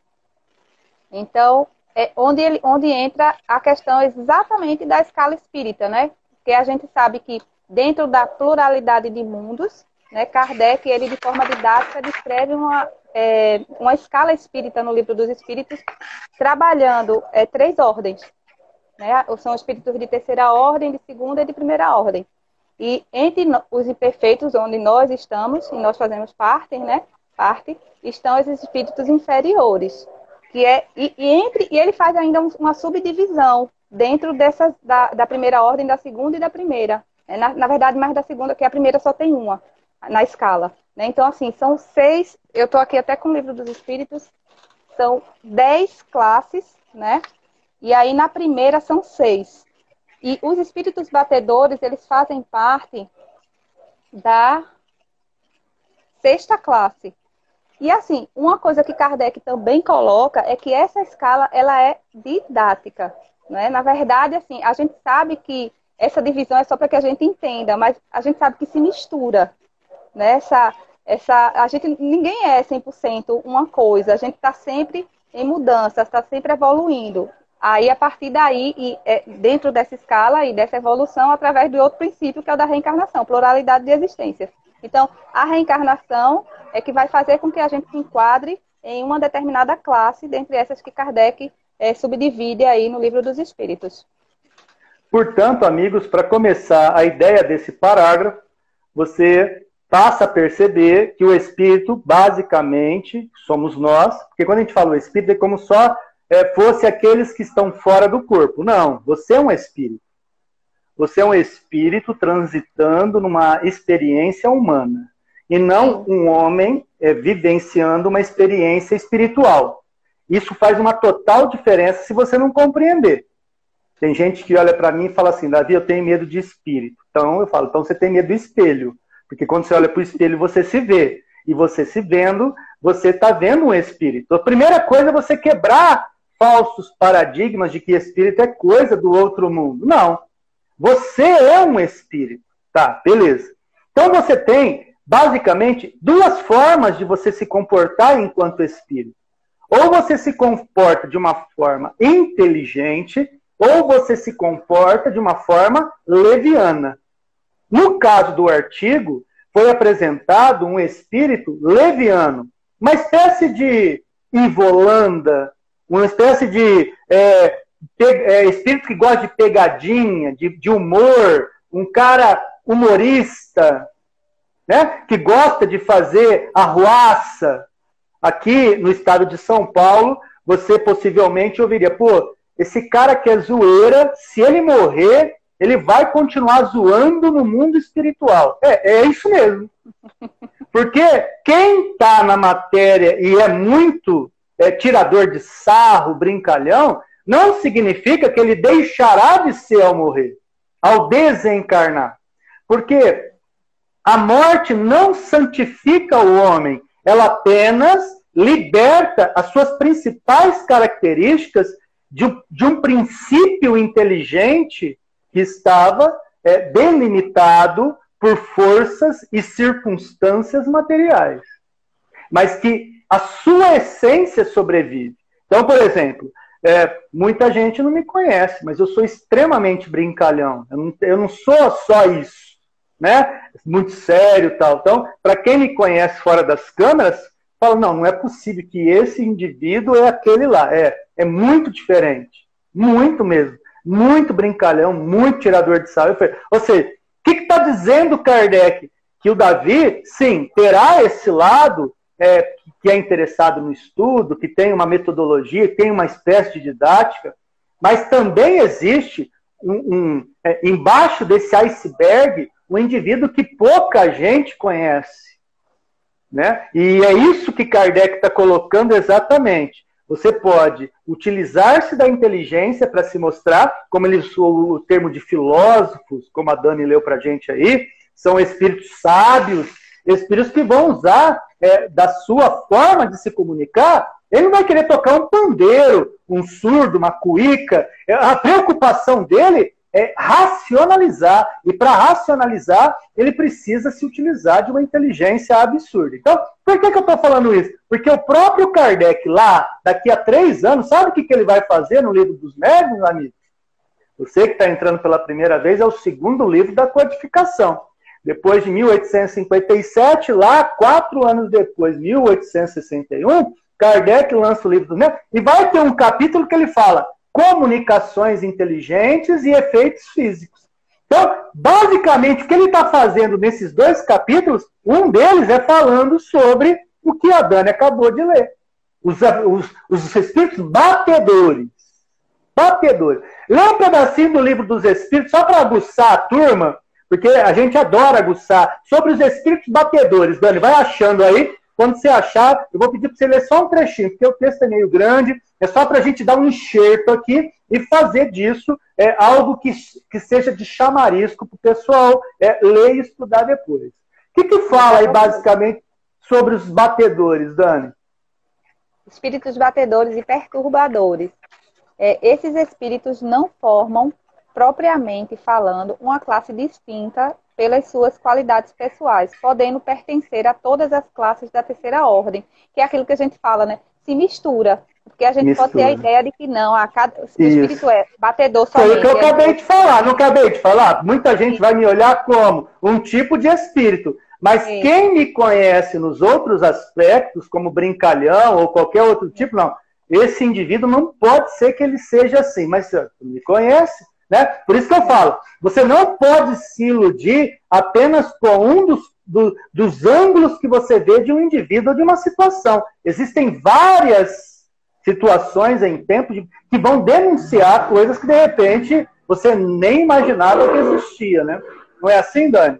Então, é onde, ele, onde entra a questão exatamente da escala espírita, né? Porque a gente sabe que dentro da pluralidade de mundos, né, Kardec, ele de forma didática descreve uma, é, uma escala espírita no livro dos espíritos, trabalhando é, três ordens. Né? São espíritos de terceira ordem, de segunda e de primeira ordem. E entre os imperfeitos, onde nós estamos, e nós fazemos parte, né? Parte, estão esses espíritos inferiores. Que é, e, e entre, e ele faz ainda uma subdivisão dentro dessas, da, da primeira ordem, da segunda e da primeira. É, na, na verdade, mais da segunda, que a primeira só tem uma na escala. Né? Então, assim, são seis, eu estou aqui até com o livro dos Espíritos, são dez classes, né? E aí na primeira são seis. E os espíritos batedores, eles fazem parte da sexta classe. E assim, uma coisa que Kardec também coloca é que essa escala ela é didática, né? Na verdade, assim, a gente sabe que essa divisão é só para que a gente entenda, mas a gente sabe que se mistura, né? Essa, essa, a gente, ninguém é 100% uma coisa, a gente está sempre em mudança, está sempre evoluindo. Aí, a partir daí, e, é, dentro dessa escala e dessa evolução, através de outro princípio, que é o da reencarnação, pluralidade de existências. Então, a reencarnação é que vai fazer com que a gente se enquadre em uma determinada classe, dentre essas que Kardec é, subdivide aí no Livro dos Espíritos. Portanto, amigos, para começar a ideia desse parágrafo, você passa a perceber que o espírito, basicamente, somos nós, porque quando a gente fala o espírito, é como só é, fosse aqueles que estão fora do corpo. Não, você é um espírito. Você é um espírito transitando numa experiência humana. E não um homem é, vivenciando uma experiência espiritual. Isso faz uma total diferença se você não compreender. Tem gente que olha para mim e fala assim, Davi, eu tenho medo de espírito. Então eu falo, então você tem medo do espelho. Porque quando você olha para o espelho, você se vê. E você se vendo, você está vendo um espírito. A primeira coisa é você quebrar falsos paradigmas de que espírito é coisa do outro mundo. Não. Você é um espírito. Tá, beleza. Então você tem, basicamente, duas formas de você se comportar enquanto espírito. Ou você se comporta de uma forma inteligente, ou você se comporta de uma forma leviana. No caso do artigo, foi apresentado um espírito leviano, uma espécie de Ivolanda, uma espécie de é, é, espírito que gosta de pegadinha, de, de humor, um cara humorista, né, que gosta de fazer arruaça. Aqui no estado de São Paulo, você possivelmente ouviria, pô, esse cara que é zoeira, se ele morrer, ele vai continuar zoando no mundo espiritual. É, é isso mesmo. Porque quem está na matéria e é muito é, tirador de sarro, brincalhão, não significa que ele deixará de ser ao morrer, ao desencarnar. Porque a morte não santifica o homem, ela apenas liberta as suas principais características de, de um princípio inteligente que estava é, delimitado por forças e circunstâncias materiais, mas que a sua essência sobrevive. Então, por exemplo, é, muita gente não me conhece, mas eu sou extremamente brincalhão. Eu não, eu não sou só isso, né? Muito sério tal. Então, para quem me conhece fora das câmeras, fala, não, não é possível que esse indivíduo é aquele lá. É, é muito diferente. Muito mesmo muito brincalhão, muito tirador de sal. Ou seja, o que está dizendo Kardec? Que o Davi, sim, terá esse lado é, que é interessado no estudo, que tem uma metodologia, tem uma espécie de didática, mas também existe um, um é, embaixo desse iceberg um indivíduo que pouca gente conhece. Né? E é isso que Kardec está colocando exatamente. Você pode utilizar-se da inteligência para se mostrar, como ele o termo de filósofos, como a Dani leu para a gente aí, são espíritos sábios, espíritos que vão usar é, da sua forma de se comunicar. Ele não vai querer tocar um pandeiro, um surdo, uma cuíca. A preocupação dele é, racionalizar. E para racionalizar, ele precisa se utilizar de uma inteligência absurda. Então, por que, que eu estou falando isso? Porque o próprio Kardec, lá, daqui a três anos, sabe o que, que ele vai fazer no livro dos médiuns, amigos? Você que está entrando pela primeira vez, é o segundo livro da codificação. Depois de 1857, lá, quatro anos depois, 1861, Kardec lança o livro dos médiuns e vai ter um capítulo que ele fala comunicações inteligentes e efeitos físicos. Então, basicamente, o que ele está fazendo nesses dois capítulos, um deles é falando sobre o que a Dani acabou de ler. Os, os, os espíritos batedores. Batedores. Lê um pedacinho do livro dos espíritos, só para aguçar a turma, porque a gente adora aguçar, sobre os espíritos batedores. Dani, vai achando aí. Quando você achar, eu vou pedir para você ler só um trechinho, porque o texto é meio grande, é só para a gente dar um enxerto aqui e fazer disso é, algo que, que seja de chamarisco para o pessoal é, ler e estudar depois. O que, que fala aí, basicamente, sobre os batedores, Dani? Espíritos batedores e perturbadores. É, esses espíritos não formam, propriamente falando, uma classe distinta pelas suas qualidades pessoais, podendo pertencer a todas as classes da terceira ordem, que é aquilo que a gente fala, né? Se mistura. Porque a gente Mistura. pode ter a ideia de que não, a cada, o espírito é batedor só. Foi o que eu acabei de falar, não acabei de falar? Muita gente vai me olhar como um tipo de espírito. Mas Sim. quem me conhece nos outros aspectos, como brincalhão ou qualquer outro tipo, não. Esse indivíduo não pode ser que ele seja assim, mas me conhece, né? Por isso que eu falo, você não pode se iludir apenas com um dos, do, dos ângulos que você vê de um indivíduo ou de uma situação. Existem várias situações em tempo que vão denunciar coisas que de repente você nem imaginava que existia, né? Não é assim, Dani?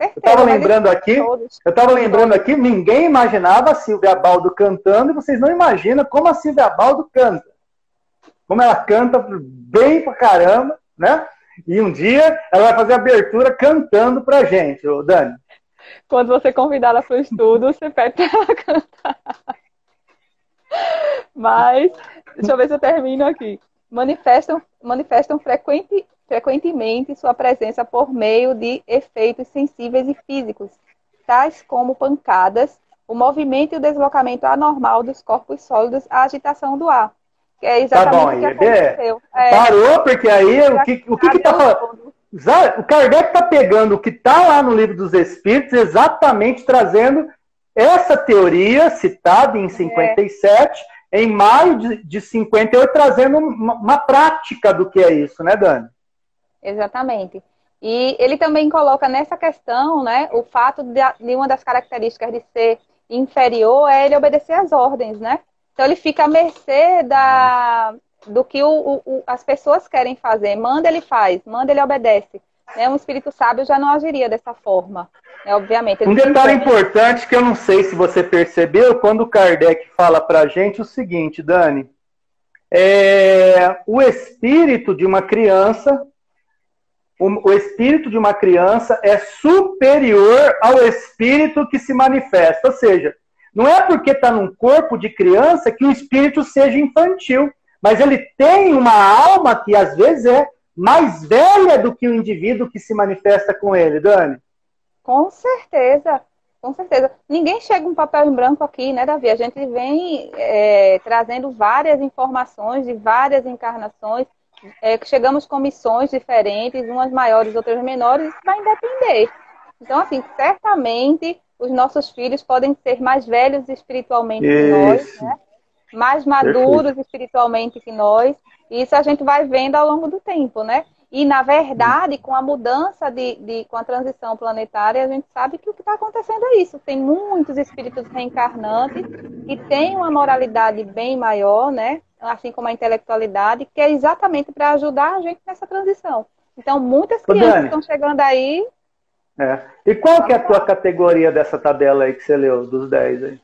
eu estava lembrando aqui, eu estava lembrando aqui, ninguém imaginava a Silvia Baldo cantando e vocês não imaginam como a Silvia Baldo canta. Como ela canta bem pra caramba, né? E um dia ela vai fazer abertura cantando pra gente, Dani. Quando você convidar ela para o estudo, você pede para ela cantar. Mas, deixa eu ver se eu termino aqui. Manifestam, manifestam frequente, frequentemente sua presença por meio de efeitos sensíveis e físicos, tais como pancadas, o movimento e o deslocamento anormal dos corpos sólidos, a agitação do ar. É exatamente tá bom, o que aconteceu. É, Parou, porque aí o que o que, que tá falando? O Kardec está pegando o que está lá no livro dos Espíritos, exatamente trazendo essa teoria, citada em 57, é. em maio de, de 58, trazendo uma, uma, prática do que é isso, né, Dani? Exatamente. E ele também coloca nessa questão, né, o fato de, de uma das características de ser inferior é ele obedecer às ordens, né? Então ele fica à mercê da, do que o, o, as pessoas querem fazer. Manda, ele faz. Manda, ele obedece. Né? Um espírito sábio já não agiria dessa forma. Né? Obviamente. Um detalhe importante que eu não sei se você percebeu, quando o Kardec fala para a gente o seguinte, Dani. É, o espírito de uma criança, o, o espírito de uma criança é superior ao espírito que se manifesta. Ou seja, não é porque está num corpo de criança que o espírito seja infantil, mas ele tem uma alma que às vezes é mais velha do que o indivíduo que se manifesta com ele, Dani? Com certeza, com certeza. Ninguém chega um papel em branco aqui, né, Davi? A gente vem é, trazendo várias informações de várias encarnações, é, chegamos com missões diferentes, umas maiores, outras menores, isso vai depender. Então, assim, certamente os nossos filhos podem ser mais velhos espiritualmente isso. que nós, né? mais maduros Perfeito. espiritualmente que nós. Isso a gente vai vendo ao longo do tempo, né? E, na verdade, com a mudança de, de com a transição planetária, a gente sabe que o que está acontecendo é isso. Tem muitos espíritos reencarnantes que têm uma moralidade bem maior, né? Assim como a intelectualidade, que é exatamente para ajudar a gente nessa transição. Então, muitas crianças estão chegando aí. É. E qual que é a tua categoria dessa tabela aí que você leu, dos 10 aí?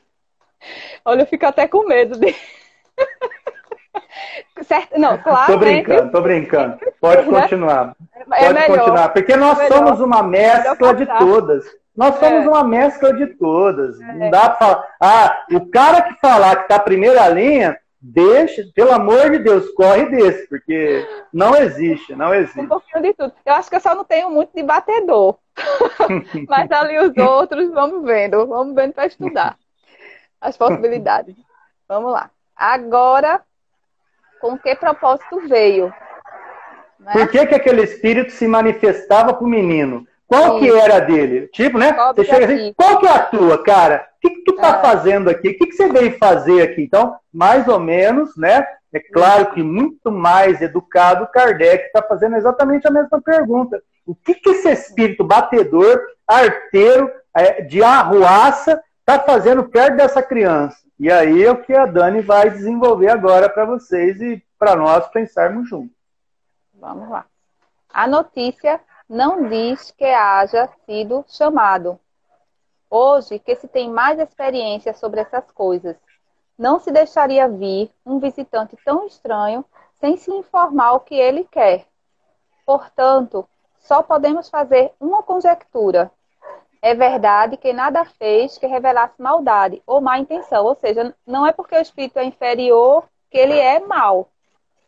Olha, eu fico até com medo de. certo? Não, claro. Tô brincando, né? tô brincando. Pode né? continuar. É Pode melhor. continuar. Porque nós é somos uma mescla de todas. Nós somos é. uma mescla de todas. É. Não dá pra falar. Ah, o cara que falar que tá primeira linha, deixa, pelo amor de Deus, corre desse, porque não existe, não existe. Um pouquinho de tudo. Eu acho que eu só não tenho muito de batedor. Mas ali os outros, vamos vendo, vamos vendo para estudar as possibilidades. Vamos lá. Agora, com que propósito veio? Né? Por que, que aquele espírito se manifestava para o menino? Qual Sim. que era dele? Tipo, né? Qual você chega assim, qual que é a tua, cara? O que, que tu tá é. fazendo aqui? O que, que você veio fazer aqui? Então, mais ou menos, né? É claro que muito mais educado, Kardec está fazendo exatamente a mesma pergunta. O que, que esse espírito batedor, arteiro, é, de arruaça, está fazendo perto dessa criança? E aí é o que a Dani vai desenvolver agora para vocês e para nós pensarmos juntos. Vamos lá. A notícia não diz que haja sido chamado. Hoje, que se tem mais experiência sobre essas coisas, não se deixaria vir um visitante tão estranho sem se informar o que ele quer. Portanto, só podemos fazer uma conjectura. É verdade que nada fez que revelasse maldade ou má intenção, ou seja, não é porque o espírito é inferior que ele é mau.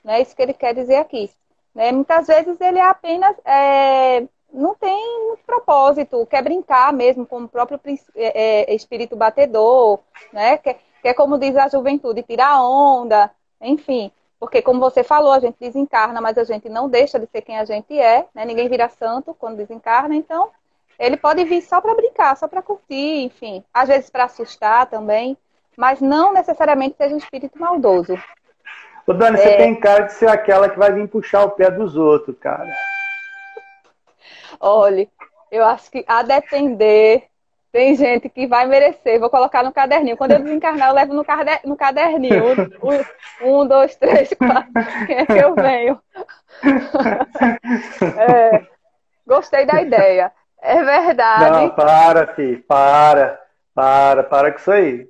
Não é isso que ele quer dizer aqui. Né? Muitas vezes ele é apenas é, não tem propósito, quer brincar mesmo com o próprio é, é, espírito batedor, né? Quer, quer, como diz a juventude, tirar onda, enfim. Porque, como você falou, a gente desencarna, mas a gente não deixa de ser quem a gente é, né? Ninguém vira santo quando desencarna, então ele pode vir só para brincar, só para curtir, enfim. Às vezes para assustar também, mas não necessariamente seja um espírito maldoso. Ô, Dani, é... você tem cara de ser aquela que vai vir puxar o pé dos outros, cara. Olha, eu acho que a depender, tem gente que vai merecer. Vou colocar no caderninho. Quando eu desencarnar, eu levo no, no caderninho. Um, um, dois, três, quatro. Quem é que eu venho? É, gostei da ideia. É verdade. Não, para, filho. Para. Para, para com isso aí.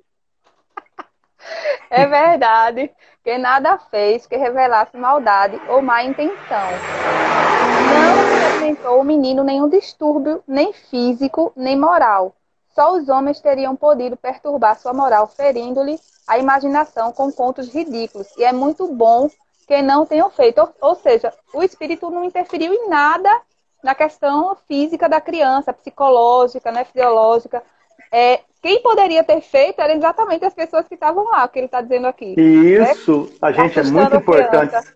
É verdade que nada fez que revelasse maldade ou má intenção. Não apresentou o menino nenhum distúrbio, nem físico, nem moral. Só os homens teriam podido perturbar sua moral, ferindo-lhe a imaginação com contos ridículos. E é muito bom que não tenham feito. Ou, ou seja, o espírito não interferiu em nada na questão física da criança, psicológica, né, fisiológica. É, quem poderia ter feito eram exatamente as pessoas que estavam lá, o que ele está dizendo aqui. Isso, né? a gente é muito importante.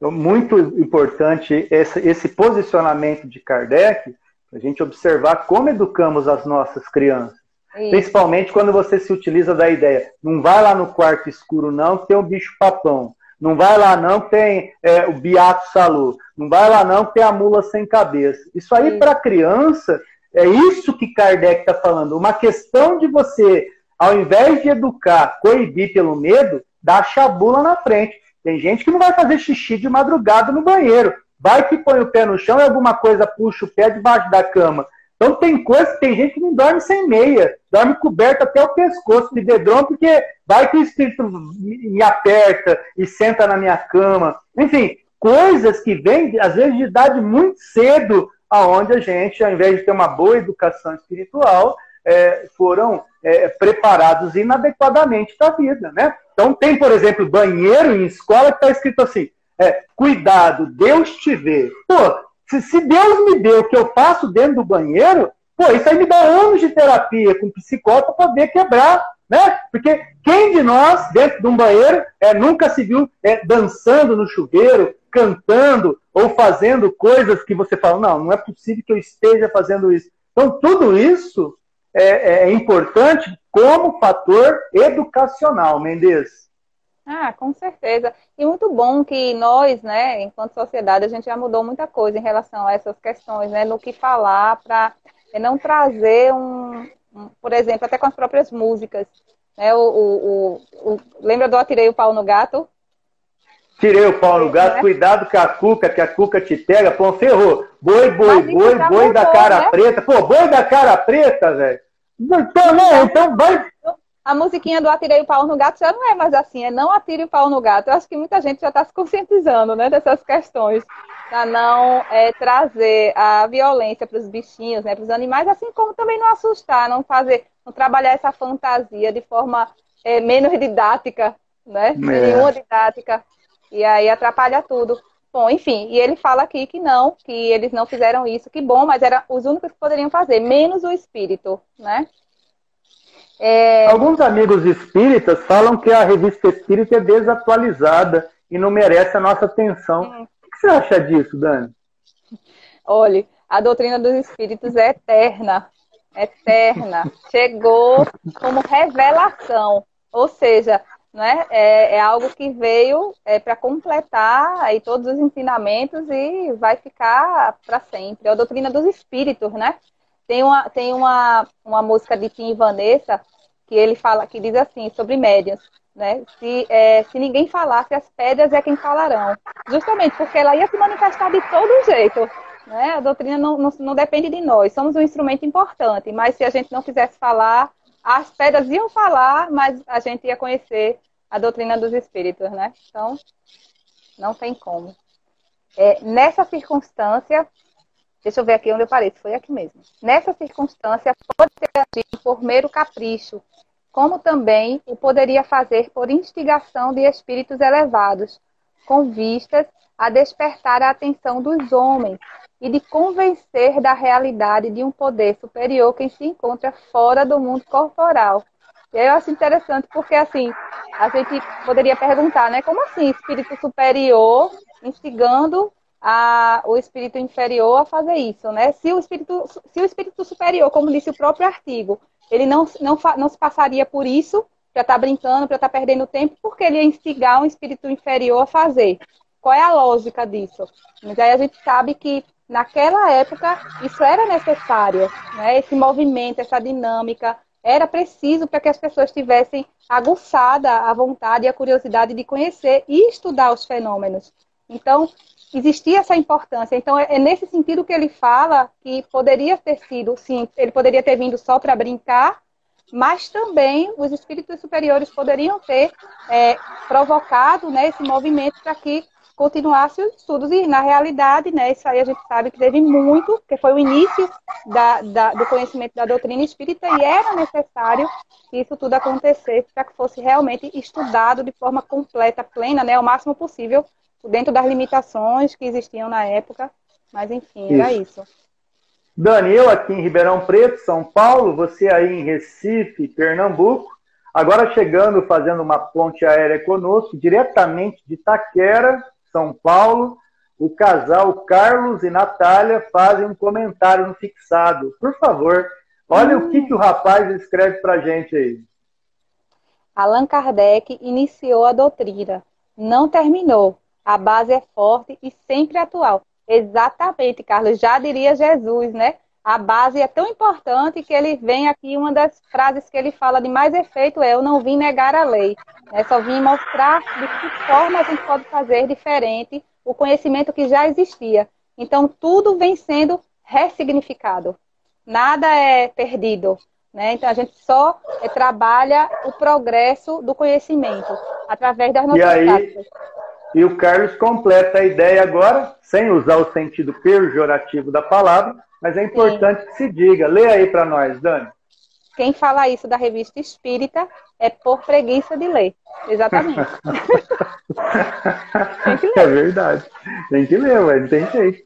Muito importante esse, esse posicionamento de Kardec, a gente observar como educamos as nossas crianças. Isso. Principalmente quando você se utiliza da ideia, não vai lá no quarto escuro não, que tem o bicho papão. Não vai lá não, que tem é, o biato salu. Não vai lá não, que tem a mula sem cabeça. Isso aí para criança é isso que Kardec está falando. Uma questão de você, ao invés de educar, coibir pelo medo, dar chabula na frente. Tem gente que não vai fazer xixi de madrugada no banheiro. Vai que põe o pé no chão e alguma coisa puxa o pé debaixo da cama. Então tem coisa, tem gente que não dorme sem meia, dorme coberto até o pescoço de dedrão, porque vai que o espírito me aperta e senta na minha cama. Enfim, coisas que vêm, às vezes, de idade muito cedo, aonde a gente, ao invés de ter uma boa educação espiritual, é, foram é, preparados inadequadamente da vida, né? Então tem, por exemplo, banheiro em escola que está escrito assim, é, cuidado, Deus te vê. Pô, se, se Deus me deu o que eu faço dentro do banheiro, pô, isso aí me dá anos de terapia com psicólogo para poder quebrar, né? Porque quem de nós, dentro de um banheiro, é, nunca se viu é, dançando no chuveiro, cantando ou fazendo coisas que você fala, não, não é possível que eu esteja fazendo isso. Então, tudo isso é, é importante como fator educacional, Mendes. Ah, com certeza. E muito bom que nós, né, enquanto sociedade, a gente já mudou muita coisa em relação a essas questões, né, no que falar, para não trazer um, um, por exemplo, até com as próprias músicas. Né, o, o, o, o lembra do Atirei o Pau no Gato? Tirei o pau no gato, cuidado com a cuca, que a cuca te pega, pô, ferrou. Boi, boi, boi, boi da cara né? preta. Pô, boi da cara preta, velho. Então, não, então vai. A musiquinha do Atirei o pau no gato já não é mais assim, é não atire o pau no gato. Eu acho que muita gente já está se conscientizando, né, dessas questões. Para não é, trazer a violência para os bichinhos, né, para os animais, assim como também não assustar, não fazer, não trabalhar essa fantasia de forma é, menos didática né? É. Nenhuma didática. E aí atrapalha tudo. Bom, enfim, e ele fala aqui que não, que eles não fizeram isso, que bom, mas eram os únicos que poderiam fazer, menos o espírito, né? É... Alguns amigos espíritas falam que a revista espírita é desatualizada e não merece a nossa atenção. Hum. O que você acha disso, Dani? Olha, a doutrina dos espíritos é eterna, eterna. Chegou como revelação, ou seja, né, é, é algo que veio é, para completar aí todos os ensinamentos e vai ficar para sempre. É a doutrina dos espíritos, né? Tem uma, tem uma, uma música de Tim e Vanessa que ele fala, que diz assim, sobre médias, né? Se, é, se ninguém falasse, as pedras é quem falarão. Justamente porque ela ia se manifestar de todo jeito. Né? A doutrina não, não, não depende de nós, somos um instrumento importante, mas se a gente não quisesse falar, as pedras iam falar, mas a gente ia conhecer a doutrina dos espíritos, né? Então, não tem como. É, nessa circunstância, deixa eu ver aqui onde eu parei, foi aqui mesmo. Nessa circunstância, pode ser agido por mero capricho, como também o poderia fazer por instigação de espíritos elevados, com vistas a despertar a atenção dos homens e de convencer da realidade de um poder superior que se encontra fora do mundo corporal. E eu acho interessante porque, assim, a gente poderia perguntar, né? Como assim espírito superior instigando a, o espírito inferior a fazer isso, né? Se o espírito, se o espírito superior, como disse o próprio artigo, ele não, não, não se passaria por isso para estar tá brincando, para estar tá perdendo tempo, porque ele ia instigar um espírito inferior a fazer. Qual é a lógica disso? Mas aí a gente sabe que naquela época isso era necessário, né? Esse movimento, essa dinâmica era preciso para que as pessoas tivessem aguçada a vontade e a curiosidade de conhecer e estudar os fenômenos. Então, existia essa importância. Então, é, é nesse sentido que ele fala que poderia ter sido, sim, ele poderia ter vindo só para brincar, mas também os espíritos superiores poderiam ter é, provocado né, esse movimento para que continuasse os estudos. E, na realidade, né, isso aí a gente sabe que teve muito, que foi o início da, da, do conhecimento da doutrina espírita e era necessário que isso tudo acontecesse para que fosse realmente estudado de forma completa, plena, né, o máximo possível, dentro das limitações que existiam na época. Mas, enfim, era isso. isso. Dani, eu aqui em Ribeirão Preto, São Paulo, você aí em Recife, Pernambuco, agora chegando, fazendo uma ponte aérea conosco, diretamente de Taquera, são Paulo, o casal Carlos e Natália fazem um comentário no fixado. Por favor, olha hum. o que, que o rapaz escreve para gente aí. Allan Kardec iniciou a doutrina, não terminou. A base é forte e sempre atual. Exatamente, Carlos. Já diria Jesus, né? A base é tão importante que ele vem aqui, uma das frases que ele fala de mais efeito é: Eu não vim negar a lei. É só vim mostrar de que forma a gente pode fazer diferente o conhecimento que já existia. Então, tudo vem sendo ressignificado. Nada é perdido. Né? Então, a gente só é, trabalha o progresso do conhecimento através das nossas e aí, práticas. E o Carlos completa a ideia agora, sem usar o sentido pejorativo da palavra, mas é importante Sim. que se diga. Lê aí para nós, Dani. Quem fala isso da revista Espírita é por preguiça de ler. Exatamente. é verdade. Tem que ler, ué. não tem jeito.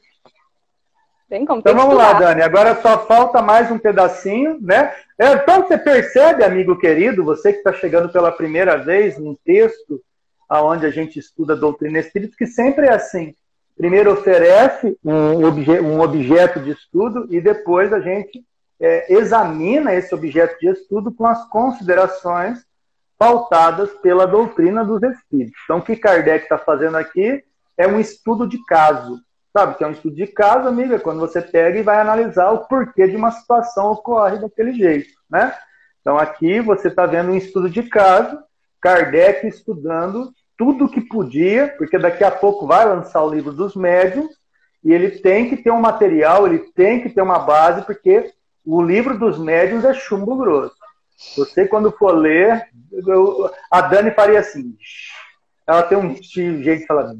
Tem como, então vamos lá, Dani. Agora só falta mais um pedacinho, né? É, então você percebe, amigo querido, você que está chegando pela primeira vez num texto aonde a gente estuda a doutrina espírita, que sempre é assim primeiro oferece um, obje um objeto de estudo e depois a gente é, examina esse objeto de estudo com as considerações pautadas pela doutrina dos espíritos. Então, o que Kardec está fazendo aqui é um estudo de caso. Sabe que é um estudo de caso, amiga, é quando você pega e vai analisar o porquê de uma situação ocorre daquele jeito, né? Então, aqui você está vendo um estudo de caso, Kardec estudando tudo que podia, porque daqui a pouco vai lançar o livro dos médiums, e ele tem que ter um material, ele tem que ter uma base, porque o livro dos médiums é chumbo grosso. Você, quando for ler, eu, a Dani faria assim. Ela tem um jeito de falar.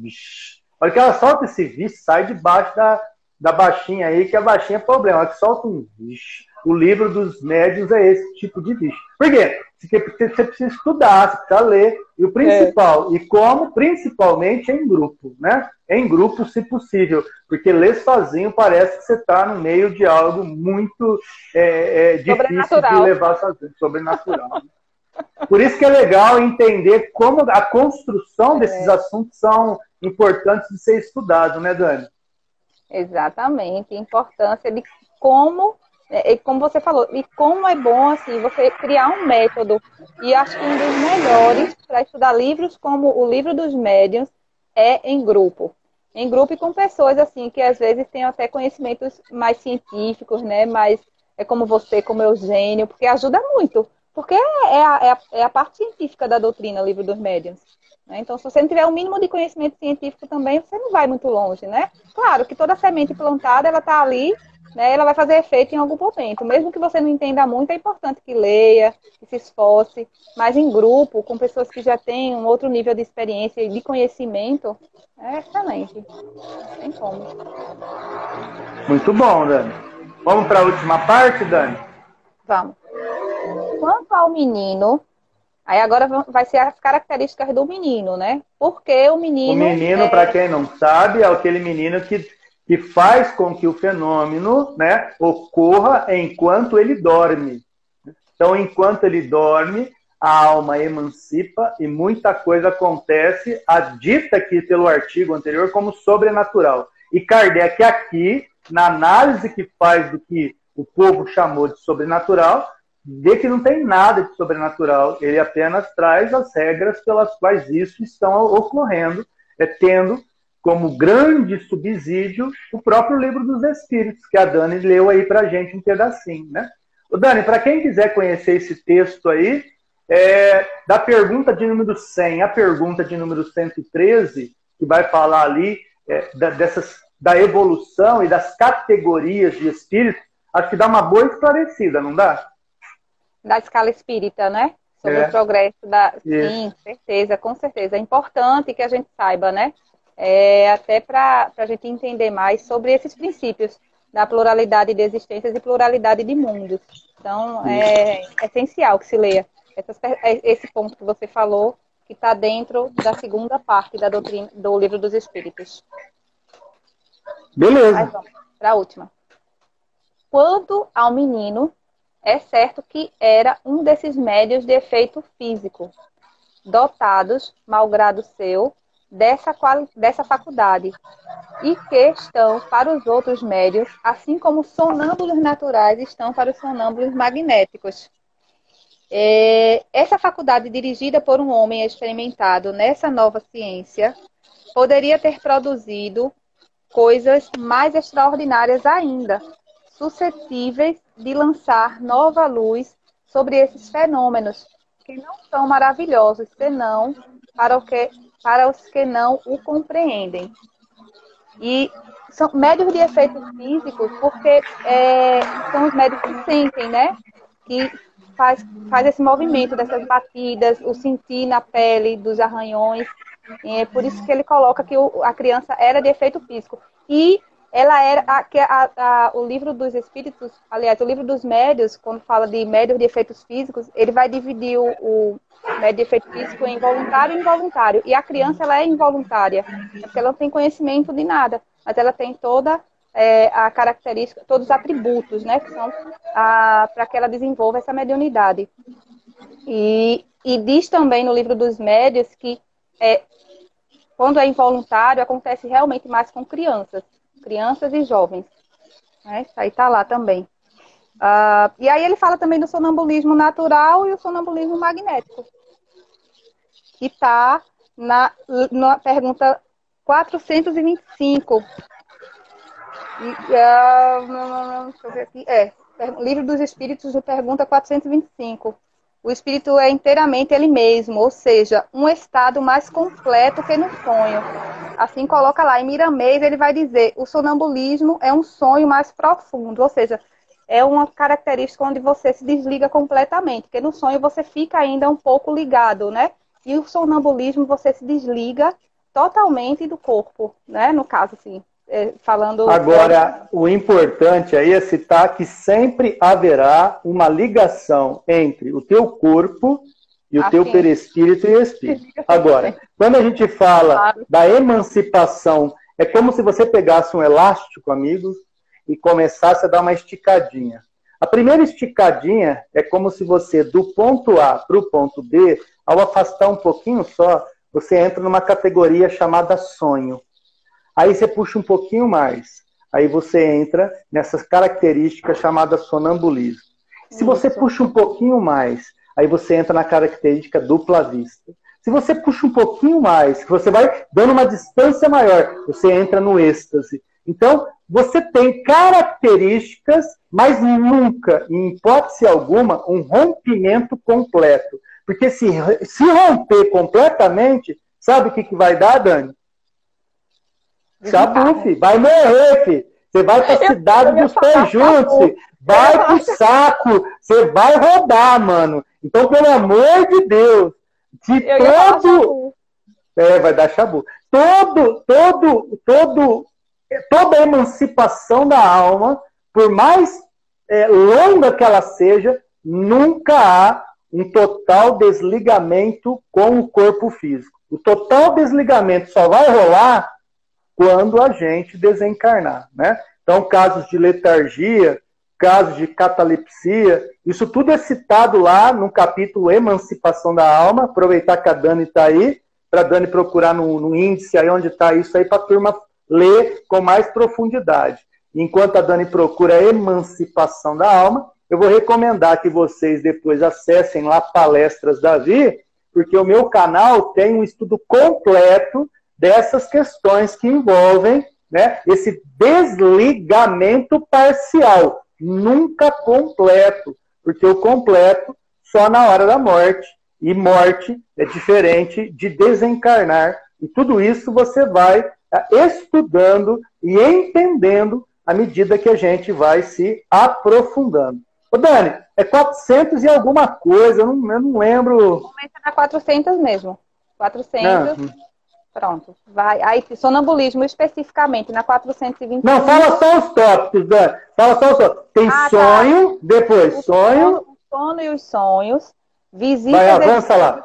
Olha que ela solta esse vixe, sai debaixo da, da baixinha aí, que a baixinha é problema. Ela que solta um vixe. o livro dos médios é esse tipo de bicho. Por quê? Porque você precisa estudar, você precisa ler. E o principal, é. e como? Principalmente em grupo, né? Em grupo, se possível. Porque ler sozinho parece que você está no meio de algo muito é, é, difícil de levar sozinho. Sobrenatural. Por isso que é legal entender como a construção desses é. assuntos são importantes de ser estudado, né, Dani? Exatamente. A importância de como, é, como você falou, e como é bom assim você criar um método. E acho que um dos melhores para estudar livros como o livro dos médiuns é em grupo. Em grupo e com pessoas assim que às vezes têm até conhecimentos mais científicos, né? Mais é como você, como Eugênio, porque ajuda muito. Porque é a, é a, é a parte científica da doutrina, o livro dos médiuns. Né? Então, se você não tiver o um mínimo de conhecimento científico também, você não vai muito longe, né? Claro que toda semente plantada, ela está ali, né? Ela vai fazer efeito em algum momento. Mesmo que você não entenda muito, é importante que leia, que se esforce. Mas em grupo, com pessoas que já têm um outro nível de experiência e de conhecimento, é excelente. Tem como. Muito bom, Dani. Vamos para a última parte, Dani? Vamos. Quanto ao menino, Aí agora vai ser as características do menino, né? Porque o menino. O menino, é... para quem não sabe, é aquele menino que, que faz com que o fenômeno né, ocorra enquanto ele dorme. Então, enquanto ele dorme, a alma emancipa e muita coisa acontece, a dita aqui pelo artigo anterior como sobrenatural. E Kardec aqui, na análise que faz do que o povo chamou de sobrenatural, vê que não tem nada de sobrenatural, ele apenas traz as regras pelas quais isso estão ocorrendo, é, tendo como grande subsídio o próprio livro dos Espíritos, que a Dani leu aí para a gente um pedacinho, né? O Dani, para quem quiser conhecer esse texto aí, é, da pergunta de número 100 à pergunta de número 113, que vai falar ali é, da, dessas, da evolução e das categorias de espíritos, acho que dá uma boa esclarecida, não dá? da escala espírita, né? Sobre é. o progresso da. Sim, certeza, com certeza. É importante que a gente saiba, né? É, até para a gente entender mais sobre esses princípios da pluralidade de existências e pluralidade de mundos. Então, é, é essencial que se leia é, esse ponto que você falou, que está dentro da segunda parte da doutrina do livro dos Espíritos. Beleza. vamos para a última. Quanto ao menino, é certo que era um desses médios de efeito físico, dotados, malgrado seu, dessa, dessa faculdade, e que estão para os outros médios, assim como sonâmbulos naturais estão para os sonâmbulos magnéticos. É, essa faculdade, dirigida por um homem experimentado nessa nova ciência, poderia ter produzido coisas mais extraordinárias ainda, suscetíveis de lançar nova luz sobre esses fenômenos, que não são maravilhosos, senão para, o que, para os que não o compreendem. E são médios de efeitos físicos, porque é, são os médios que sentem, né? Que faz, faz esse movimento dessas batidas, o sentir na pele dos arranhões. É por isso que ele coloca que o, a criança era de efeito físico. E ela era a, a, a, o livro dos espíritos, aliás, o livro dos médios, quando fala de médios de efeitos físicos, ele vai dividir o, o médio de efeito físico em voluntário e involuntário. E a criança ela é involuntária, porque ela não tem conhecimento de nada, mas ela tem toda é, a característica, todos os atributos, né, que são para que ela desenvolva essa mediunidade. E, e diz também no livro dos médios que é, quando é involuntário acontece realmente mais com crianças crianças e jovens. Né? Isso aí está lá também. Uh, e aí ele fala também do sonambulismo natural e o sonambulismo magnético, que está na, na pergunta 425. E, uh, deixa eu ver aqui. É, Livro dos Espíritos, pergunta 425 o espírito é inteiramente ele mesmo, ou seja, um estado mais completo que no sonho. Assim coloca lá, em Miramês ele vai dizer, o sonambulismo é um sonho mais profundo, ou seja, é uma característica onde você se desliga completamente, porque no sonho você fica ainda um pouco ligado, né? E o sonambulismo você se desliga totalmente do corpo, né? No caso, assim, é, falando. Agora, o importante aí é citar que sempre haverá uma ligação entre o teu corpo e o assim. teu perispírito e espírito. Agora, quando a gente fala claro. da emancipação, é como se você pegasse um elástico, amigos, e começasse a dar uma esticadinha. A primeira esticadinha é como se você, do ponto A para o ponto B, ao afastar um pouquinho só, você entra numa categoria chamada sonho. Aí você puxa um pouquinho mais. Aí você entra nessas características chamadas sonambulismo. Se você puxa um pouquinho mais, aí você entra na característica dupla vista. Se você puxa um pouquinho mais, que você vai dando uma distância maior, você entra no êxtase. Então, você tem características, mas nunca, em hipótese alguma, um rompimento completo. Porque se, se romper completamente, sabe o que, que vai dar, Dani? Chabufe, vai morrer, filho. Você vai para a cidade dos pés juntos, vai pro saco, você vai rodar, mano. Então, pelo amor de Deus, se todo. É, vai dar chabu. Todo, todo, todo toda a emancipação da alma, por mais é, longa que ela seja, nunca há um total desligamento com o corpo físico. O total desligamento só vai rolar quando a gente desencarnar, né? Então, casos de letargia, casos de catalepsia, isso tudo é citado lá no capítulo Emancipação da Alma. Aproveitar que a Dani está aí, para a Dani procurar no, no índice aí onde está isso aí, para a turma ler com mais profundidade. Enquanto a Dani procura emancipação da alma, eu vou recomendar que vocês depois acessem lá Palestras Davi, porque o meu canal tem um estudo completo dessas questões que envolvem né, esse desligamento parcial, nunca completo, porque o completo só na hora da morte, e morte é diferente de desencarnar, e tudo isso você vai Tá estudando e entendendo à medida que a gente vai se aprofundando. Ô Dani, é 400 e alguma coisa, eu não, eu não lembro. Começa na 400 mesmo. 400. Não. Pronto. Vai. Aí, sonambulismo especificamente na 420. Não, fala só os tópicos, Dani. Fala só os tópicos. Tem ah, tá. sonho, tá. depois o sonho. Sono, o sono e os sonhos. Visitas. Vai, avança lá.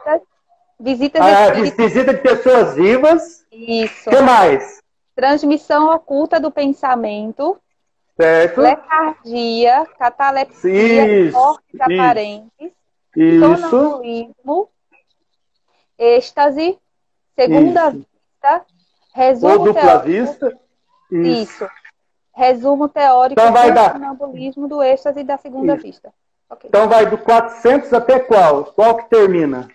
Visitas ah, visita de pessoas vivas. Isso. O que mais? Transmissão oculta do pensamento. Certo. Letargia, catalepsia, mortes aparentes. Isso. Sonambulismo. Êxtase. Segunda isso. vista. Resumo Ou dupla teórico. vista. Isso. isso. Resumo teórico então vai do dar. sonambulismo, do êxtase e da segunda isso. vista. Okay. Então vai do 400 até qual? Qual que termina?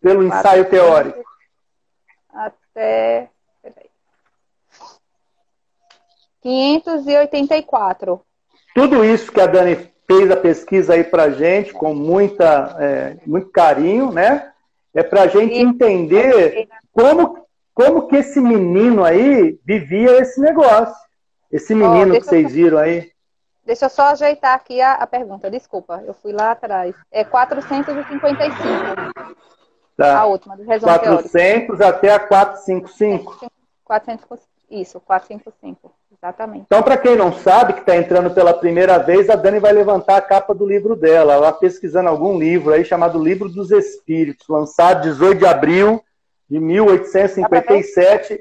Pelo ensaio teórico. Até. Peraí. 584. Tudo isso que a Dani fez a pesquisa aí para gente com muita, é, muito carinho, né? É para a gente entender como, como que esse menino aí vivia esse negócio. Esse menino oh, que vocês viram aí. Deixa eu só ajeitar aqui a, a, pergunta, desculpa, eu fui lá atrás. É 455. Tá. A última, do resumo 400 teórico. até a 455? 400, isso, 455, exatamente. Então, para quem não sabe, que está entrando pela primeira vez, a Dani vai levantar a capa do livro dela. Ela pesquisando algum livro aí chamado Livro dos Espíritos, lançado 18 de abril de 1857.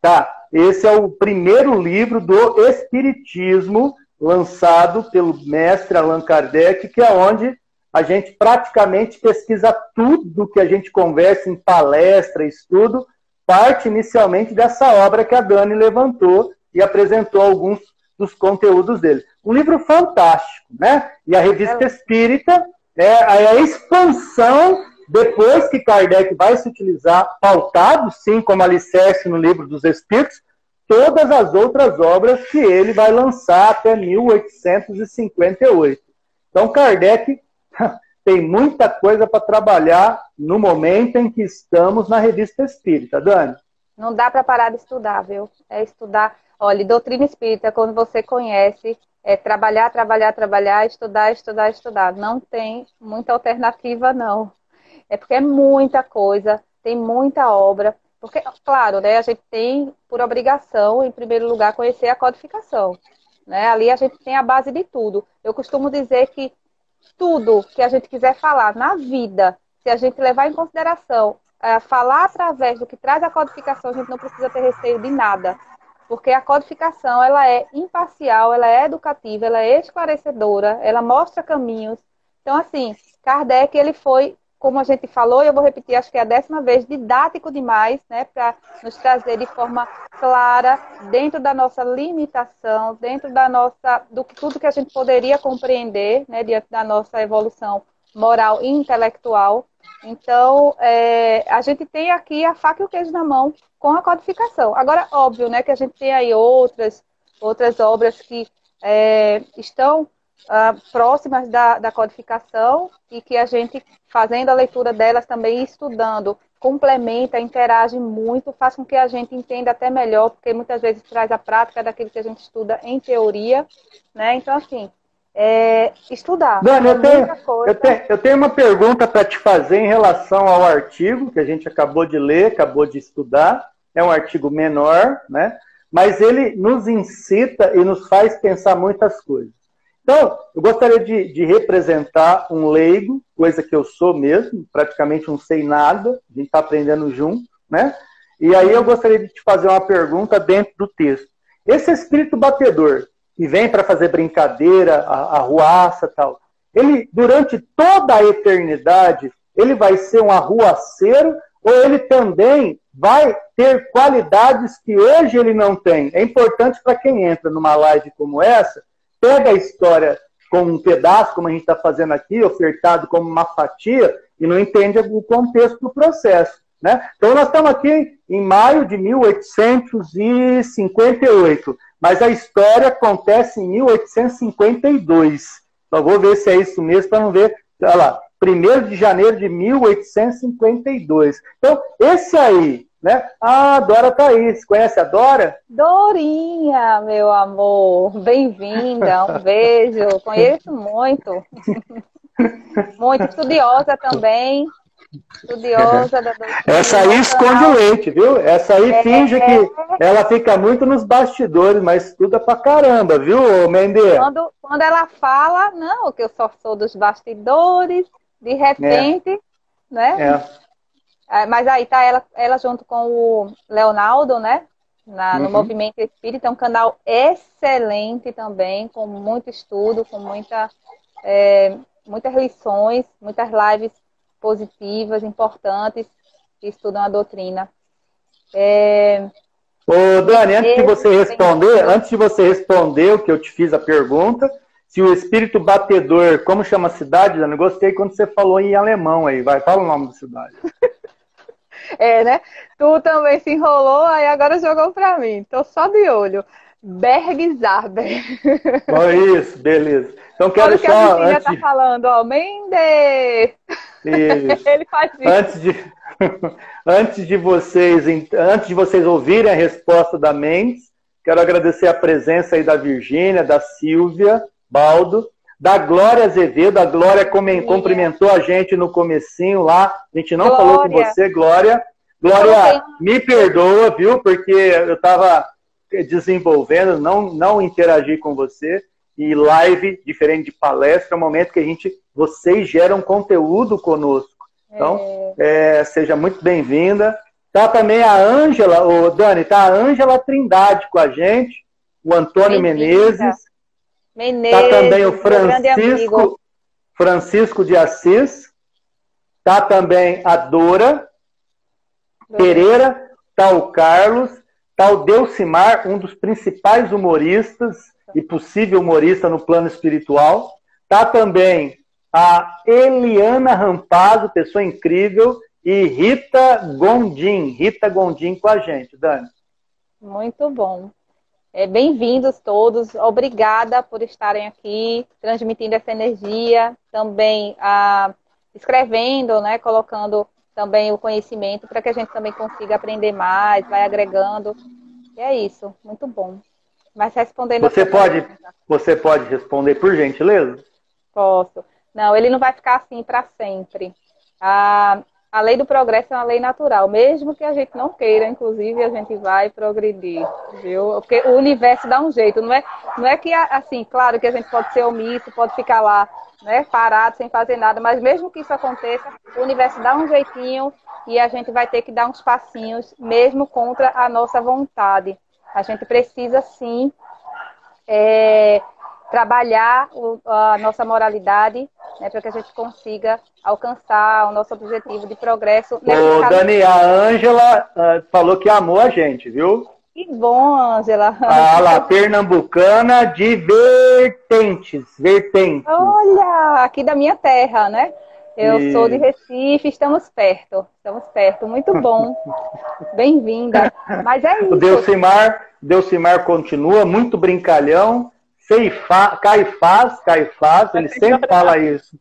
Tá, esse é o primeiro livro do Espiritismo lançado pelo mestre Allan Kardec, que é onde a gente praticamente pesquisa tudo que a gente conversa em palestra, estudo, parte inicialmente dessa obra que a Dani levantou e apresentou alguns dos conteúdos dele. Um livro fantástico, né? E a Revista Espírita é a expansão, depois que Kardec vai se utilizar, pautado sim como alicerce no livro dos Espíritos, todas as outras obras que ele vai lançar até 1858. Então, Kardec tem muita coisa para trabalhar no momento em que estamos na revista espírita, Dani. Não dá para parar de estudar, viu? É estudar. Olha, doutrina espírita, quando você conhece, é trabalhar, trabalhar, trabalhar, estudar, estudar, estudar. Não tem muita alternativa, não. É porque é muita coisa, tem muita obra. porque, claro, né, a gente tem por obrigação, em primeiro lugar, conhecer a codificação. Né? Ali a gente tem a base de tudo. Eu costumo dizer que tudo que a gente quiser falar na vida, se a gente levar em consideração é, falar através do que traz a codificação, a gente não precisa ter receio de nada. Porque a codificação, ela é imparcial, ela é educativa, ela é esclarecedora, ela mostra caminhos. Então, assim, Kardec, ele foi como a gente falou, eu vou repetir, acho que é a décima vez, didático demais, né, para nos trazer de forma clara, dentro da nossa limitação, dentro da nossa, do que tudo que a gente poderia compreender, né, diante da nossa evolução moral e intelectual. Então, é, a gente tem aqui a faca e o queijo na mão com a codificação. Agora, óbvio, né, que a gente tem aí outras, outras obras que é, estão uh, próximas da, da codificação e que a gente, fazendo a leitura delas também estudando, complementa, interage muito, faz com que a gente entenda até melhor, porque muitas vezes traz a prática daquilo que a gente estuda em teoria, né? Então, assim, é, estudar. Dani, eu tenho, eu, tenho, eu tenho uma pergunta para te fazer em relação ao artigo que a gente acabou de ler, acabou de estudar. É um artigo menor, né? Mas ele nos incita e nos faz pensar muitas coisas. Então, eu gostaria de, de, representar um leigo, coisa que eu sou mesmo, praticamente não sei nada, a gente está aprendendo junto, né? E aí eu gostaria de te fazer uma pergunta dentro do texto. Esse espírito batedor, que vem para fazer brincadeira, arruaça tal, ele, durante toda a eternidade, ele vai ser um arruaceiro ou ele também vai ter qualidades que hoje ele não tem? É importante para quem entra numa live como essa, pega a história como um pedaço, como a gente está fazendo aqui, ofertado como uma fatia, e não entende o contexto do processo. Né? Então, nós estamos aqui em maio de 1858, mas a história acontece em 1852. Só vou ver se é isso mesmo para não ver. Olha lá, 1 de janeiro de 1852. Então, esse aí né? Ah, Dora tá aí. Você conhece a Dora? Dorinha, meu amor. Bem-vinda. Um beijo. Conheço muito. muito estudiosa também. Estudiosa da Essa aí esconde o leite, viu? Essa aí é, finge é, que ela fica muito nos bastidores, mas estuda pra caramba, viu, Mendes? Quando, quando ela fala, não, que eu só sou dos bastidores, de repente, é. né? É. É, mas aí tá ela, ela junto com o Leonardo, né? Na, no uhum. Movimento Espírita, é um canal excelente também, com muito estudo, com muita, é, muitas lições, muitas lives positivas, importantes, que estudam a doutrina. É... Ô, Dani, antes de você responder, antes de você responder o que eu te fiz a pergunta, se o espírito batedor, como chama a cidade, Dani? Gostei quando você falou em alemão aí, vai, fala o nome da cidade. É, né? Tu também se enrolou, aí agora jogou pra mim. Tô só de olho. Bergzarber. Oh, isso, beleza. Então quero Olha só. Que a antes tá falando, ó, Mendes! Isso. Ele faz isso. Antes de, antes de vocês, antes de vocês ouvirem a resposta da Mendes, quero agradecer a presença aí da Virgínia, da Silvia, Baldo, da Glória Azevedo. A Glória cumprimentou a gente no comecinho lá. A gente não Glória. falou com você, Glória. Glória, me perdoa, viu? Porque eu estava desenvolvendo, não, não interagi com você. E live, diferente de palestra, é um momento que a gente, vocês geram conteúdo conosco. Então, é. É, seja muito bem-vinda. Tá também a Ângela, o Dani, tá a Ângela Trindade com a gente, o Antônio Menezes, Menezes, tá também o Francisco, Francisco de Assis. Tá também a Dora Pereira, tá o Carlos, tá o Delcimar, um dos principais humoristas e possível humorista no plano espiritual. Tá também a Eliana Rampazzo, pessoa incrível, e Rita Gondim, Rita Gondim com a gente, Dani. Muito bom. É, Bem-vindos todos, obrigada por estarem aqui, transmitindo essa energia, também ah, escrevendo, né, colocando também o conhecimento para que a gente também consiga aprender mais, vai agregando. E é isso, muito bom. Mas respondendo Você pode, pergunta, você pode responder por gentileza? Posso. Não, ele não vai ficar assim para sempre. Ah, a lei do progresso é uma lei natural. Mesmo que a gente não queira, inclusive, a gente vai progredir, viu? Porque o universo dá um jeito. Não é, não é que, assim, claro que a gente pode ser omisso, pode ficar lá, né, parado, sem fazer nada, mas mesmo que isso aconteça, o universo dá um jeitinho e a gente vai ter que dar uns passinhos, mesmo contra a nossa vontade. A gente precisa, sim, é, trabalhar a nossa moralidade né, para que a gente consiga alcançar o nosso objetivo de progresso. Ô, Dani, a Ângela uh, falou que amou a gente, viu? Que bom, Ângela. A la pernambucana de vertentes, vertentes. Olha, aqui da minha terra, né? Eu e... sou de Recife, estamos perto. Estamos perto, muito bom. Bem-vinda. Mas é isso. O Delcimar, Delcimar continua muito brincalhão Caifa, Caifás, Caifás, ele sempre fala isso.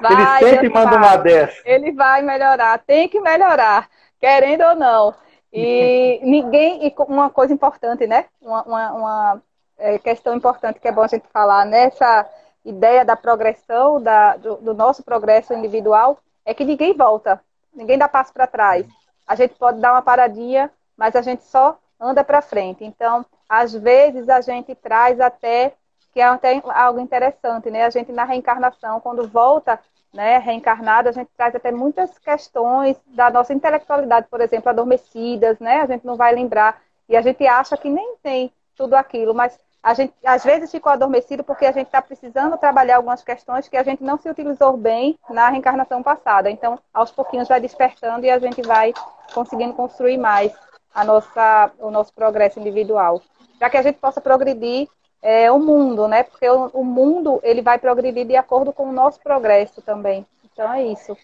Vai, ele sempre manda vai. uma dessa. Ele vai melhorar, tem que melhorar, querendo ou não. E ninguém, e uma coisa importante, né? Uma, uma, uma é, questão importante que é bom a gente falar nessa ideia da progressão, da, do, do nosso progresso individual, é que ninguém volta, ninguém dá passo para trás. A gente pode dar uma paradinha, mas a gente só anda para frente. Então, às vezes a gente traz até que é até algo interessante, né? A gente na reencarnação, quando volta, né, reencarnado, a gente traz até muitas questões da nossa intelectualidade, por exemplo, adormecidas, né? A gente não vai lembrar e a gente acha que nem tem tudo aquilo, mas a gente às vezes ficou adormecido porque a gente está precisando trabalhar algumas questões que a gente não se utilizou bem na reencarnação passada. Então, aos pouquinhos vai despertando e a gente vai conseguindo construir mais a nossa, o nosso progresso individual para que a gente possa progredir é, o mundo, né? Porque o, o, mundo ele vai progredir de acordo com o nosso progresso também. Então é isso.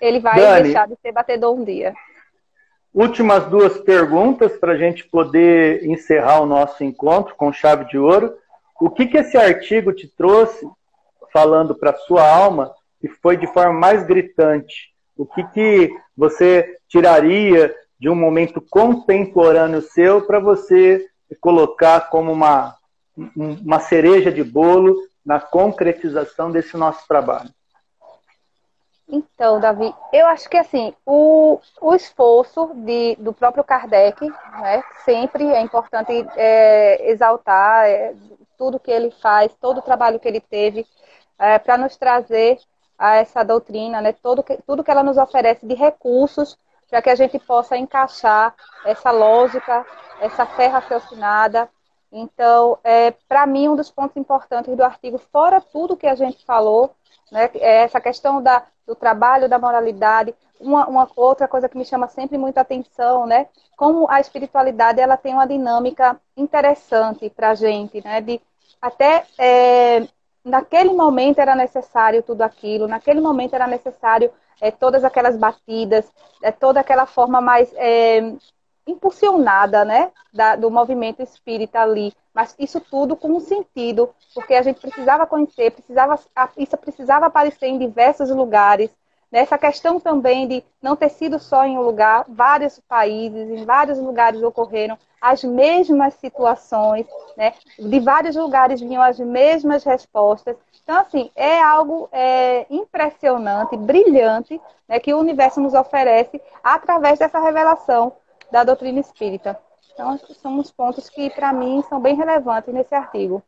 Ele vai Dani, deixar de ser batedor um dia. Últimas duas perguntas para a gente poder encerrar o nosso encontro com chave de ouro. O que, que esse artigo te trouxe, falando para sua alma, que foi de forma mais gritante? O que, que você tiraria de um momento contemporâneo seu para você colocar como uma, uma cereja de bolo na concretização desse nosso trabalho? Então, Davi, eu acho que assim, o, o esforço de, do próprio Kardec, né, sempre é importante é, exaltar é, tudo que ele faz, todo o trabalho que ele teve, é, para nos trazer a essa doutrina, né, todo, tudo que ela nos oferece de recursos para que a gente possa encaixar essa lógica, essa fé raciocinada. Então, é, para mim, um dos pontos importantes do artigo, fora tudo que a gente falou, né, é essa questão da, do trabalho, da moralidade. Uma, uma, outra coisa que me chama sempre muita atenção, né? Como a espiritualidade ela tem uma dinâmica interessante para a gente, né? De até é, naquele momento era necessário tudo aquilo, naquele momento era necessário é, todas aquelas batidas, é, toda aquela forma mais é, impulsionada né, da, do movimento espírita ali. Mas isso tudo com um sentido, porque a gente precisava conhecer, precisava, isso precisava aparecer em diversos lugares. Nessa questão também de não ter sido só em um lugar, vários países, em vários lugares ocorreram as mesmas situações, né? de vários lugares vinham as mesmas respostas. Então, assim, é algo é, impressionante, brilhante, né, que o universo nos oferece através dessa revelação da doutrina espírita. Então, são os pontos que, para mim, são bem relevantes nesse artigo.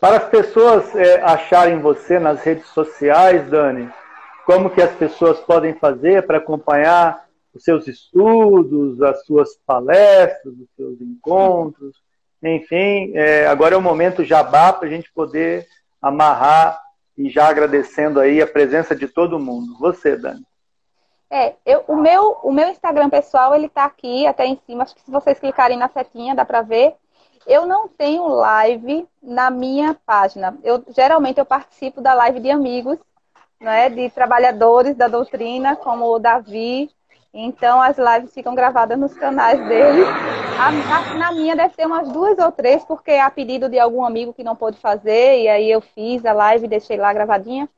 Para as pessoas é, acharem você nas redes sociais, Dani, como que as pessoas podem fazer para acompanhar os seus estudos, as suas palestras, os seus encontros, enfim, é, agora é o momento jabá para a gente poder amarrar e já agradecendo aí a presença de todo mundo. Você, Dani. É, eu, o, meu, o meu Instagram pessoal, ele tá aqui até em cima. Acho que se vocês clicarem na setinha, dá para ver. Eu não tenho live na minha página. Eu geralmente eu participo da live de amigos, né, de trabalhadores da doutrina, como o Davi, então as lives ficam gravadas nos canais dele. A, a, na minha deve ter umas duas ou três, porque é a pedido de algum amigo que não pôde fazer, e aí eu fiz a live e deixei lá gravadinha.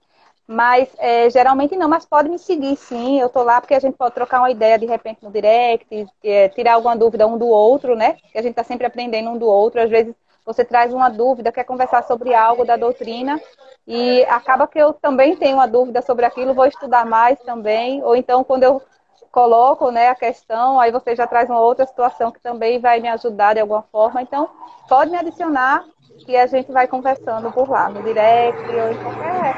Mas é, geralmente não, mas pode me seguir sim. Eu tô lá porque a gente pode trocar uma ideia de repente no direct, é, tirar alguma dúvida um do outro, né? Que a gente tá sempre aprendendo um do outro. Às vezes você traz uma dúvida, quer conversar sobre algo da doutrina, e acaba que eu também tenho uma dúvida sobre aquilo, vou estudar mais também, ou então quando eu coloco né, a questão, aí você já traz uma outra situação que também vai me ajudar de alguma forma. Então, pode me adicionar que a gente vai conversando por lá, no direct ou em qualquer.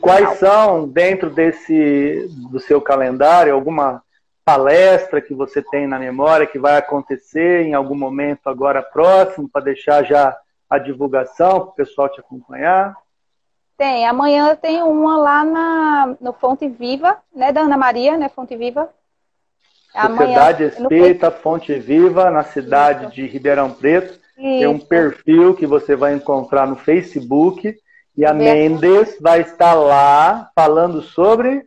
Quais são, dentro desse do seu calendário, alguma palestra que você tem na memória que vai acontecer em algum momento agora próximo, para deixar já a divulgação para o pessoal te acompanhar? Tem, amanhã tem uma lá na, no Fonte Viva, né, da Ana Maria, né, Fonte Viva. Sociedade Espírita no... Fonte Viva, na cidade Isso. de Ribeirão Preto. Isso. Tem um perfil que você vai encontrar no Facebook. E a Mendes vai estar lá falando sobre.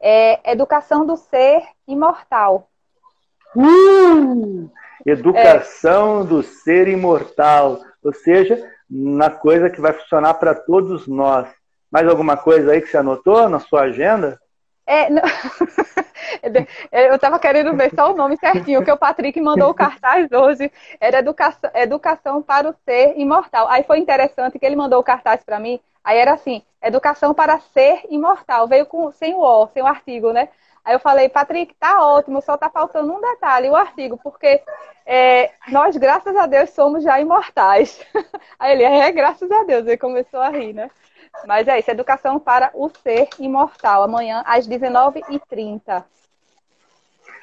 É, educação do ser imortal. Uh! Educação é. do ser imortal. Ou seja, na coisa que vai funcionar para todos nós. Mais alguma coisa aí que você anotou na sua agenda? É, não... eu estava querendo ver só o nome certinho, que o Patrick mandou o cartaz hoje. Era educação, educação para o ser imortal. Aí foi interessante que ele mandou o cartaz para mim. Aí era assim, educação para ser imortal. Veio com, sem o O, sem o artigo, né? Aí eu falei, Patrick, tá ótimo, só tá faltando um detalhe, o artigo, porque é, nós, graças a Deus, somos já imortais. Aí ele, é, graças a Deus, ele começou a rir, né? Mas é isso, educação para o ser imortal, amanhã às 19h30.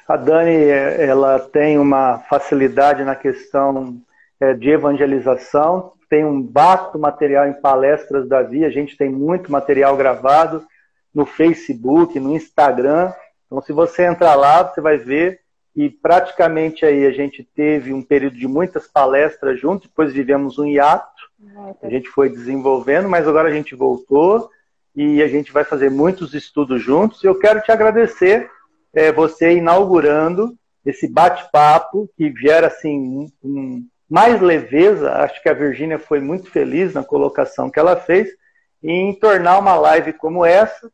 A Dani, ela tem uma facilidade na questão é, de evangelização, tem um vasto material em palestras da Via, a gente tem muito material gravado no Facebook, no Instagram, então, se você entrar lá, você vai ver. Que praticamente aí a gente teve um período de muitas palestras juntos, depois vivemos um hiato, a gente foi desenvolvendo, mas agora a gente voltou e a gente vai fazer muitos estudos juntos. E eu quero te agradecer é, você inaugurando esse bate-papo que gera assim um, mais leveza. Acho que a Virgínia foi muito feliz na colocação que ela fez em tornar uma live como essa,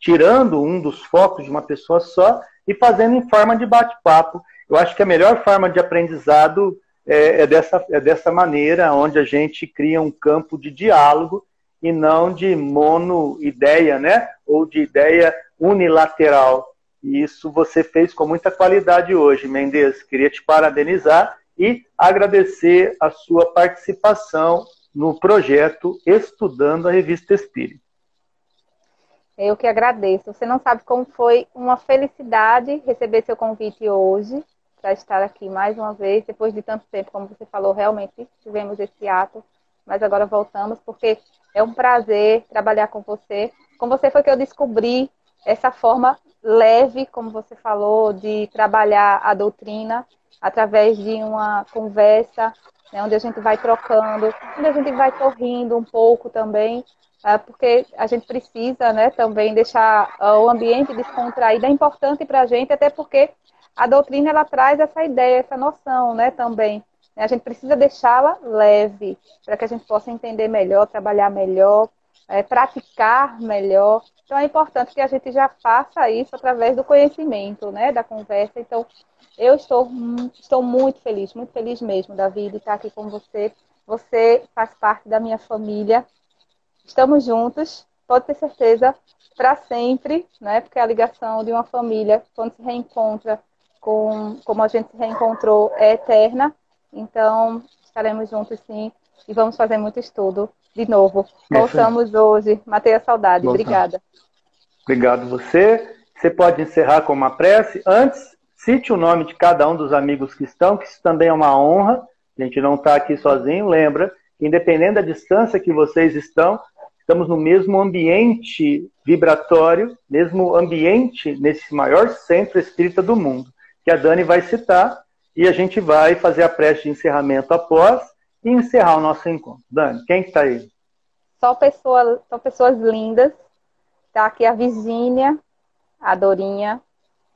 tirando um dos focos de uma pessoa só e fazendo em forma de bate-papo. Eu acho que a melhor forma de aprendizado é, é, dessa, é dessa maneira, onde a gente cria um campo de diálogo e não de mono-ideia, né? Ou de ideia unilateral. E isso você fez com muita qualidade hoje, Mendes. Queria te parabenizar e agradecer a sua participação no projeto Estudando a Revista Espírita. Eu que agradeço. Você não sabe como foi uma felicidade receber seu convite hoje para estar aqui mais uma vez, depois de tanto tempo, como você falou, realmente tivemos esse ato, mas agora voltamos porque é um prazer trabalhar com você. Com você foi que eu descobri essa forma leve, como você falou, de trabalhar a doutrina através de uma conversa, né, onde a gente vai trocando, onde a gente vai sorrindo um pouco também, é, porque a gente precisa né, também deixar ah, o ambiente descontraído. É importante para a gente, até porque a doutrina ela traz essa ideia, essa noção né, também. A gente precisa deixá-la leve, para que a gente possa entender melhor, trabalhar melhor, é, praticar melhor. Então é importante que a gente já faça isso através do conhecimento, né, da conversa. Então, eu estou, estou muito feliz, muito feliz mesmo, Davi, de estar aqui com você. Você faz parte da minha família, estamos juntos, pode ter certeza, para sempre, né? Porque a ligação de uma família, quando se reencontra com como a gente se reencontrou, é eterna. Então, estaremos juntos sim e vamos fazer muito estudo de novo. Voltamos hoje. Matei a saudade. Voltamos. Obrigada. Obrigado você. Você pode encerrar com uma prece. Antes, cite o nome de cada um dos amigos que estão, que isso também é uma honra. A gente não está aqui sozinho. Lembra, independente da distância que vocês estão, estamos no mesmo ambiente vibratório, mesmo ambiente nesse maior centro espírita do mundo, que a Dani vai citar, e a gente vai fazer a prece de encerramento após e encerrar o nosso encontro. Dani, quem está aí? Só, pessoa, só pessoas lindas. Está aqui a Virgínia, a Dorinha,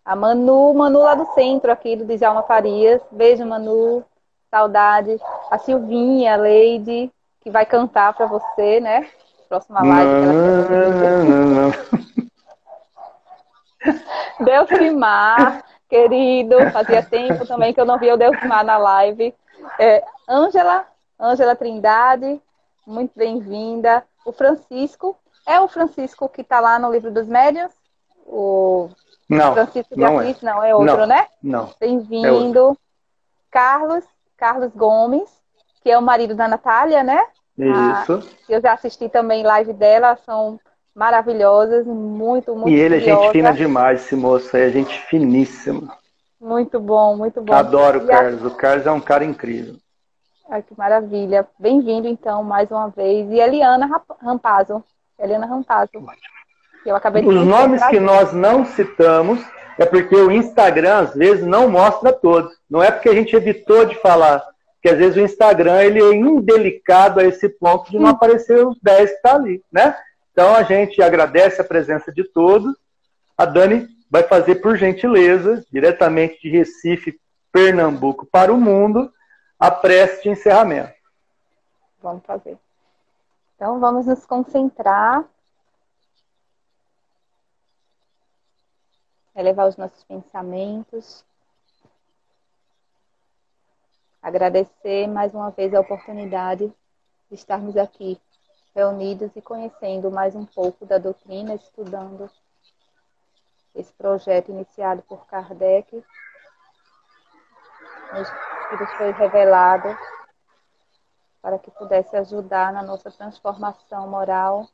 a Manu, Manu lá do centro aqui do Djalma Farias. Beijo, Manu. Saudade. A Silvinha, a Leide, que vai cantar para você, né? próxima live. Não, não, não, Delcimar, querido, fazia tempo também que eu não via o Delcimar na live. É, Ângela, Trindade, muito bem-vinda. O Francisco, é o Francisco que está lá no livro dos médios? O não, Francisco de não Assis, é. não, é outro, Não, né? Não. Bem-vindo. Carlos, Carlos Gomes, que é o marido da Natália, né? Isso. Eu já assisti também live dela, são maravilhosas, muito, muito e ele é gente curiosa. fina demais, esse moço aí, é gente finíssima. Muito bom, muito bom. Adoro o E a- Carlos. O Carlos é um cara incrível. Ai, que maravilha. Bem-vindo, então, mais uma vez. E Eliana Rampazzo. Eliana Rampazzo. Eu acabei de Os nomes tá? que nós não citamos é porque o Instagram às vezes não mostra todos. Não é porque a gente evitou de falar, porque às vezes o Instagram ele é indelicado a esse ponto de não aparecer os 10 que está ali, né? Então a gente agradece a presença de todos. A Dani vai fazer por gentileza, diretamente de Recife, Pernambuco para o mundo, a prece de encerramento. Vamos fazer. Então, vamos nos concentrar. Elevar os nossos pensamentos. Agradecer mais uma vez a oportunidade de estarmos aqui reunidos e conhecendo mais um pouco da doutrina, estudando esse projeto iniciado por Kardec, nos- que nos foi revelado para que pudesse ajudar na nossa transformação moral,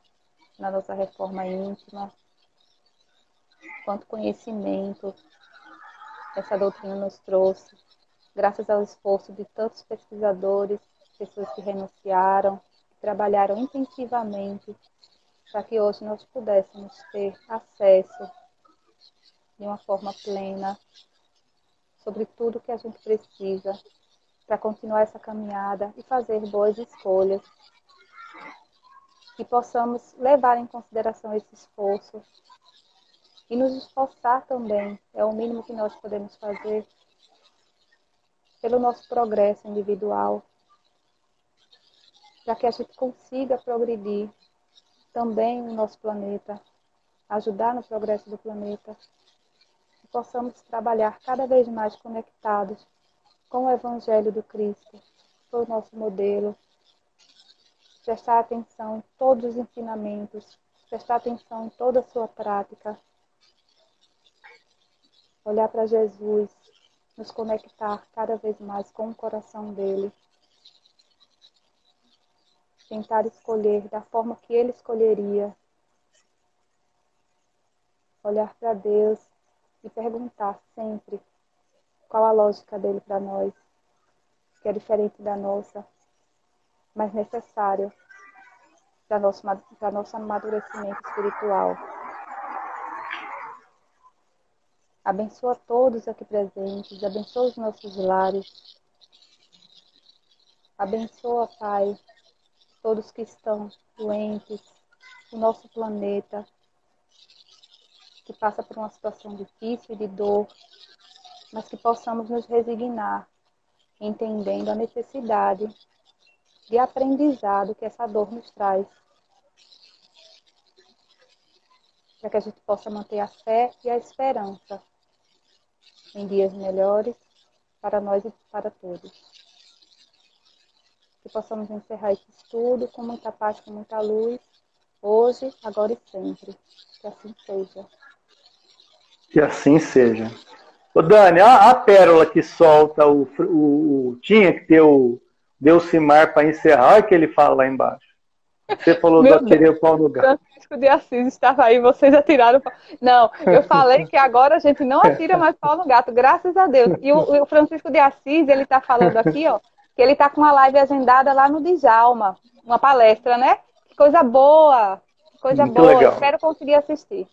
na nossa reforma íntima. Quanto conhecimento essa doutrina nos trouxe, graças ao esforço de tantos pesquisadores, pessoas que renunciaram, que trabalharam intensivamente para que hoje nós pudéssemos ter acesso de uma forma plena sobre tudo que a gente precisa para continuar essa caminhada e fazer boas escolhas. Que possamos levar em consideração esse esforço e nos esforçar também, é o mínimo que nós podemos fazer pelo nosso progresso individual, para que a gente consiga progredir também no nosso planeta, ajudar no progresso do planeta, possamos trabalhar cada vez mais conectados com o Evangelho do Cristo, foi o nosso modelo. Prestar atenção em todos os ensinamentos, prestar atenção em toda a sua prática. Olhar para Jesus, nos conectar cada vez mais com o coração dele. Tentar escolher da forma que ele escolheria. Olhar para Deus e perguntar sempre qual a lógica dele para nós, que é diferente da nossa, mas necessária para nosso, para nosso amadurecimento espiritual. Abençoa todos aqui presentes, abençoa os nossos lares. Abençoa, Pai, todos que estão doentes, o nosso planeta, que passa por uma situação difícil de dor, mas que possamos nos resignar, entendendo a necessidade de aprendizado que essa dor nos traz. Para que a gente possa manter a fé e a esperança em dias melhores para nós e para todos. Que possamos encerrar esse estudo com muita paz, com muita luz, hoje, agora e sempre. Que assim seja. Que assim seja. Ô Dani, a, a pérola que solta o, o, o- Tinha que ter o Delcimar para encerrar, olha o que ele fala lá embaixo. Você falou do atirei o pau no gato. Francisco de Assis estava aí, vocês atiraram. pau- Não, eu falei que agora a gente não atira mais pau no gato, graças a Deus. E o, o Francisco de Assis, ele está falando aqui, ó, que ele está com uma live agendada lá no Djalma, uma palestra, né? Que coisa boa, que coisa Muito boa. legal. Espero conseguir assistir.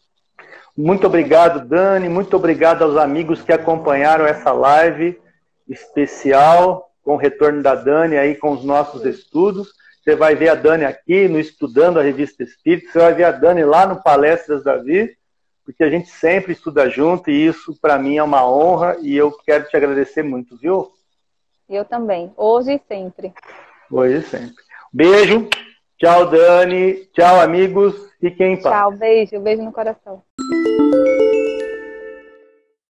Muito obrigado, Dani. Muito obrigado aos amigos que acompanharam essa live especial com o retorno da Dani aí com os nossos estudos. Você vai ver a Dani aqui no Estudando a Revista Espírita, você vai ver a Dani lá no Palestras Davi, porque a gente sempre estuda junto e isso para mim é uma honra e eu quero te agradecer muito, viu? Eu também, hoje e sempre. Hoje e sempre. Beijo. Tchau, Dani. Tchau, amigos. Fiquem em paz. Tchau, beijo, beijo no coração. Música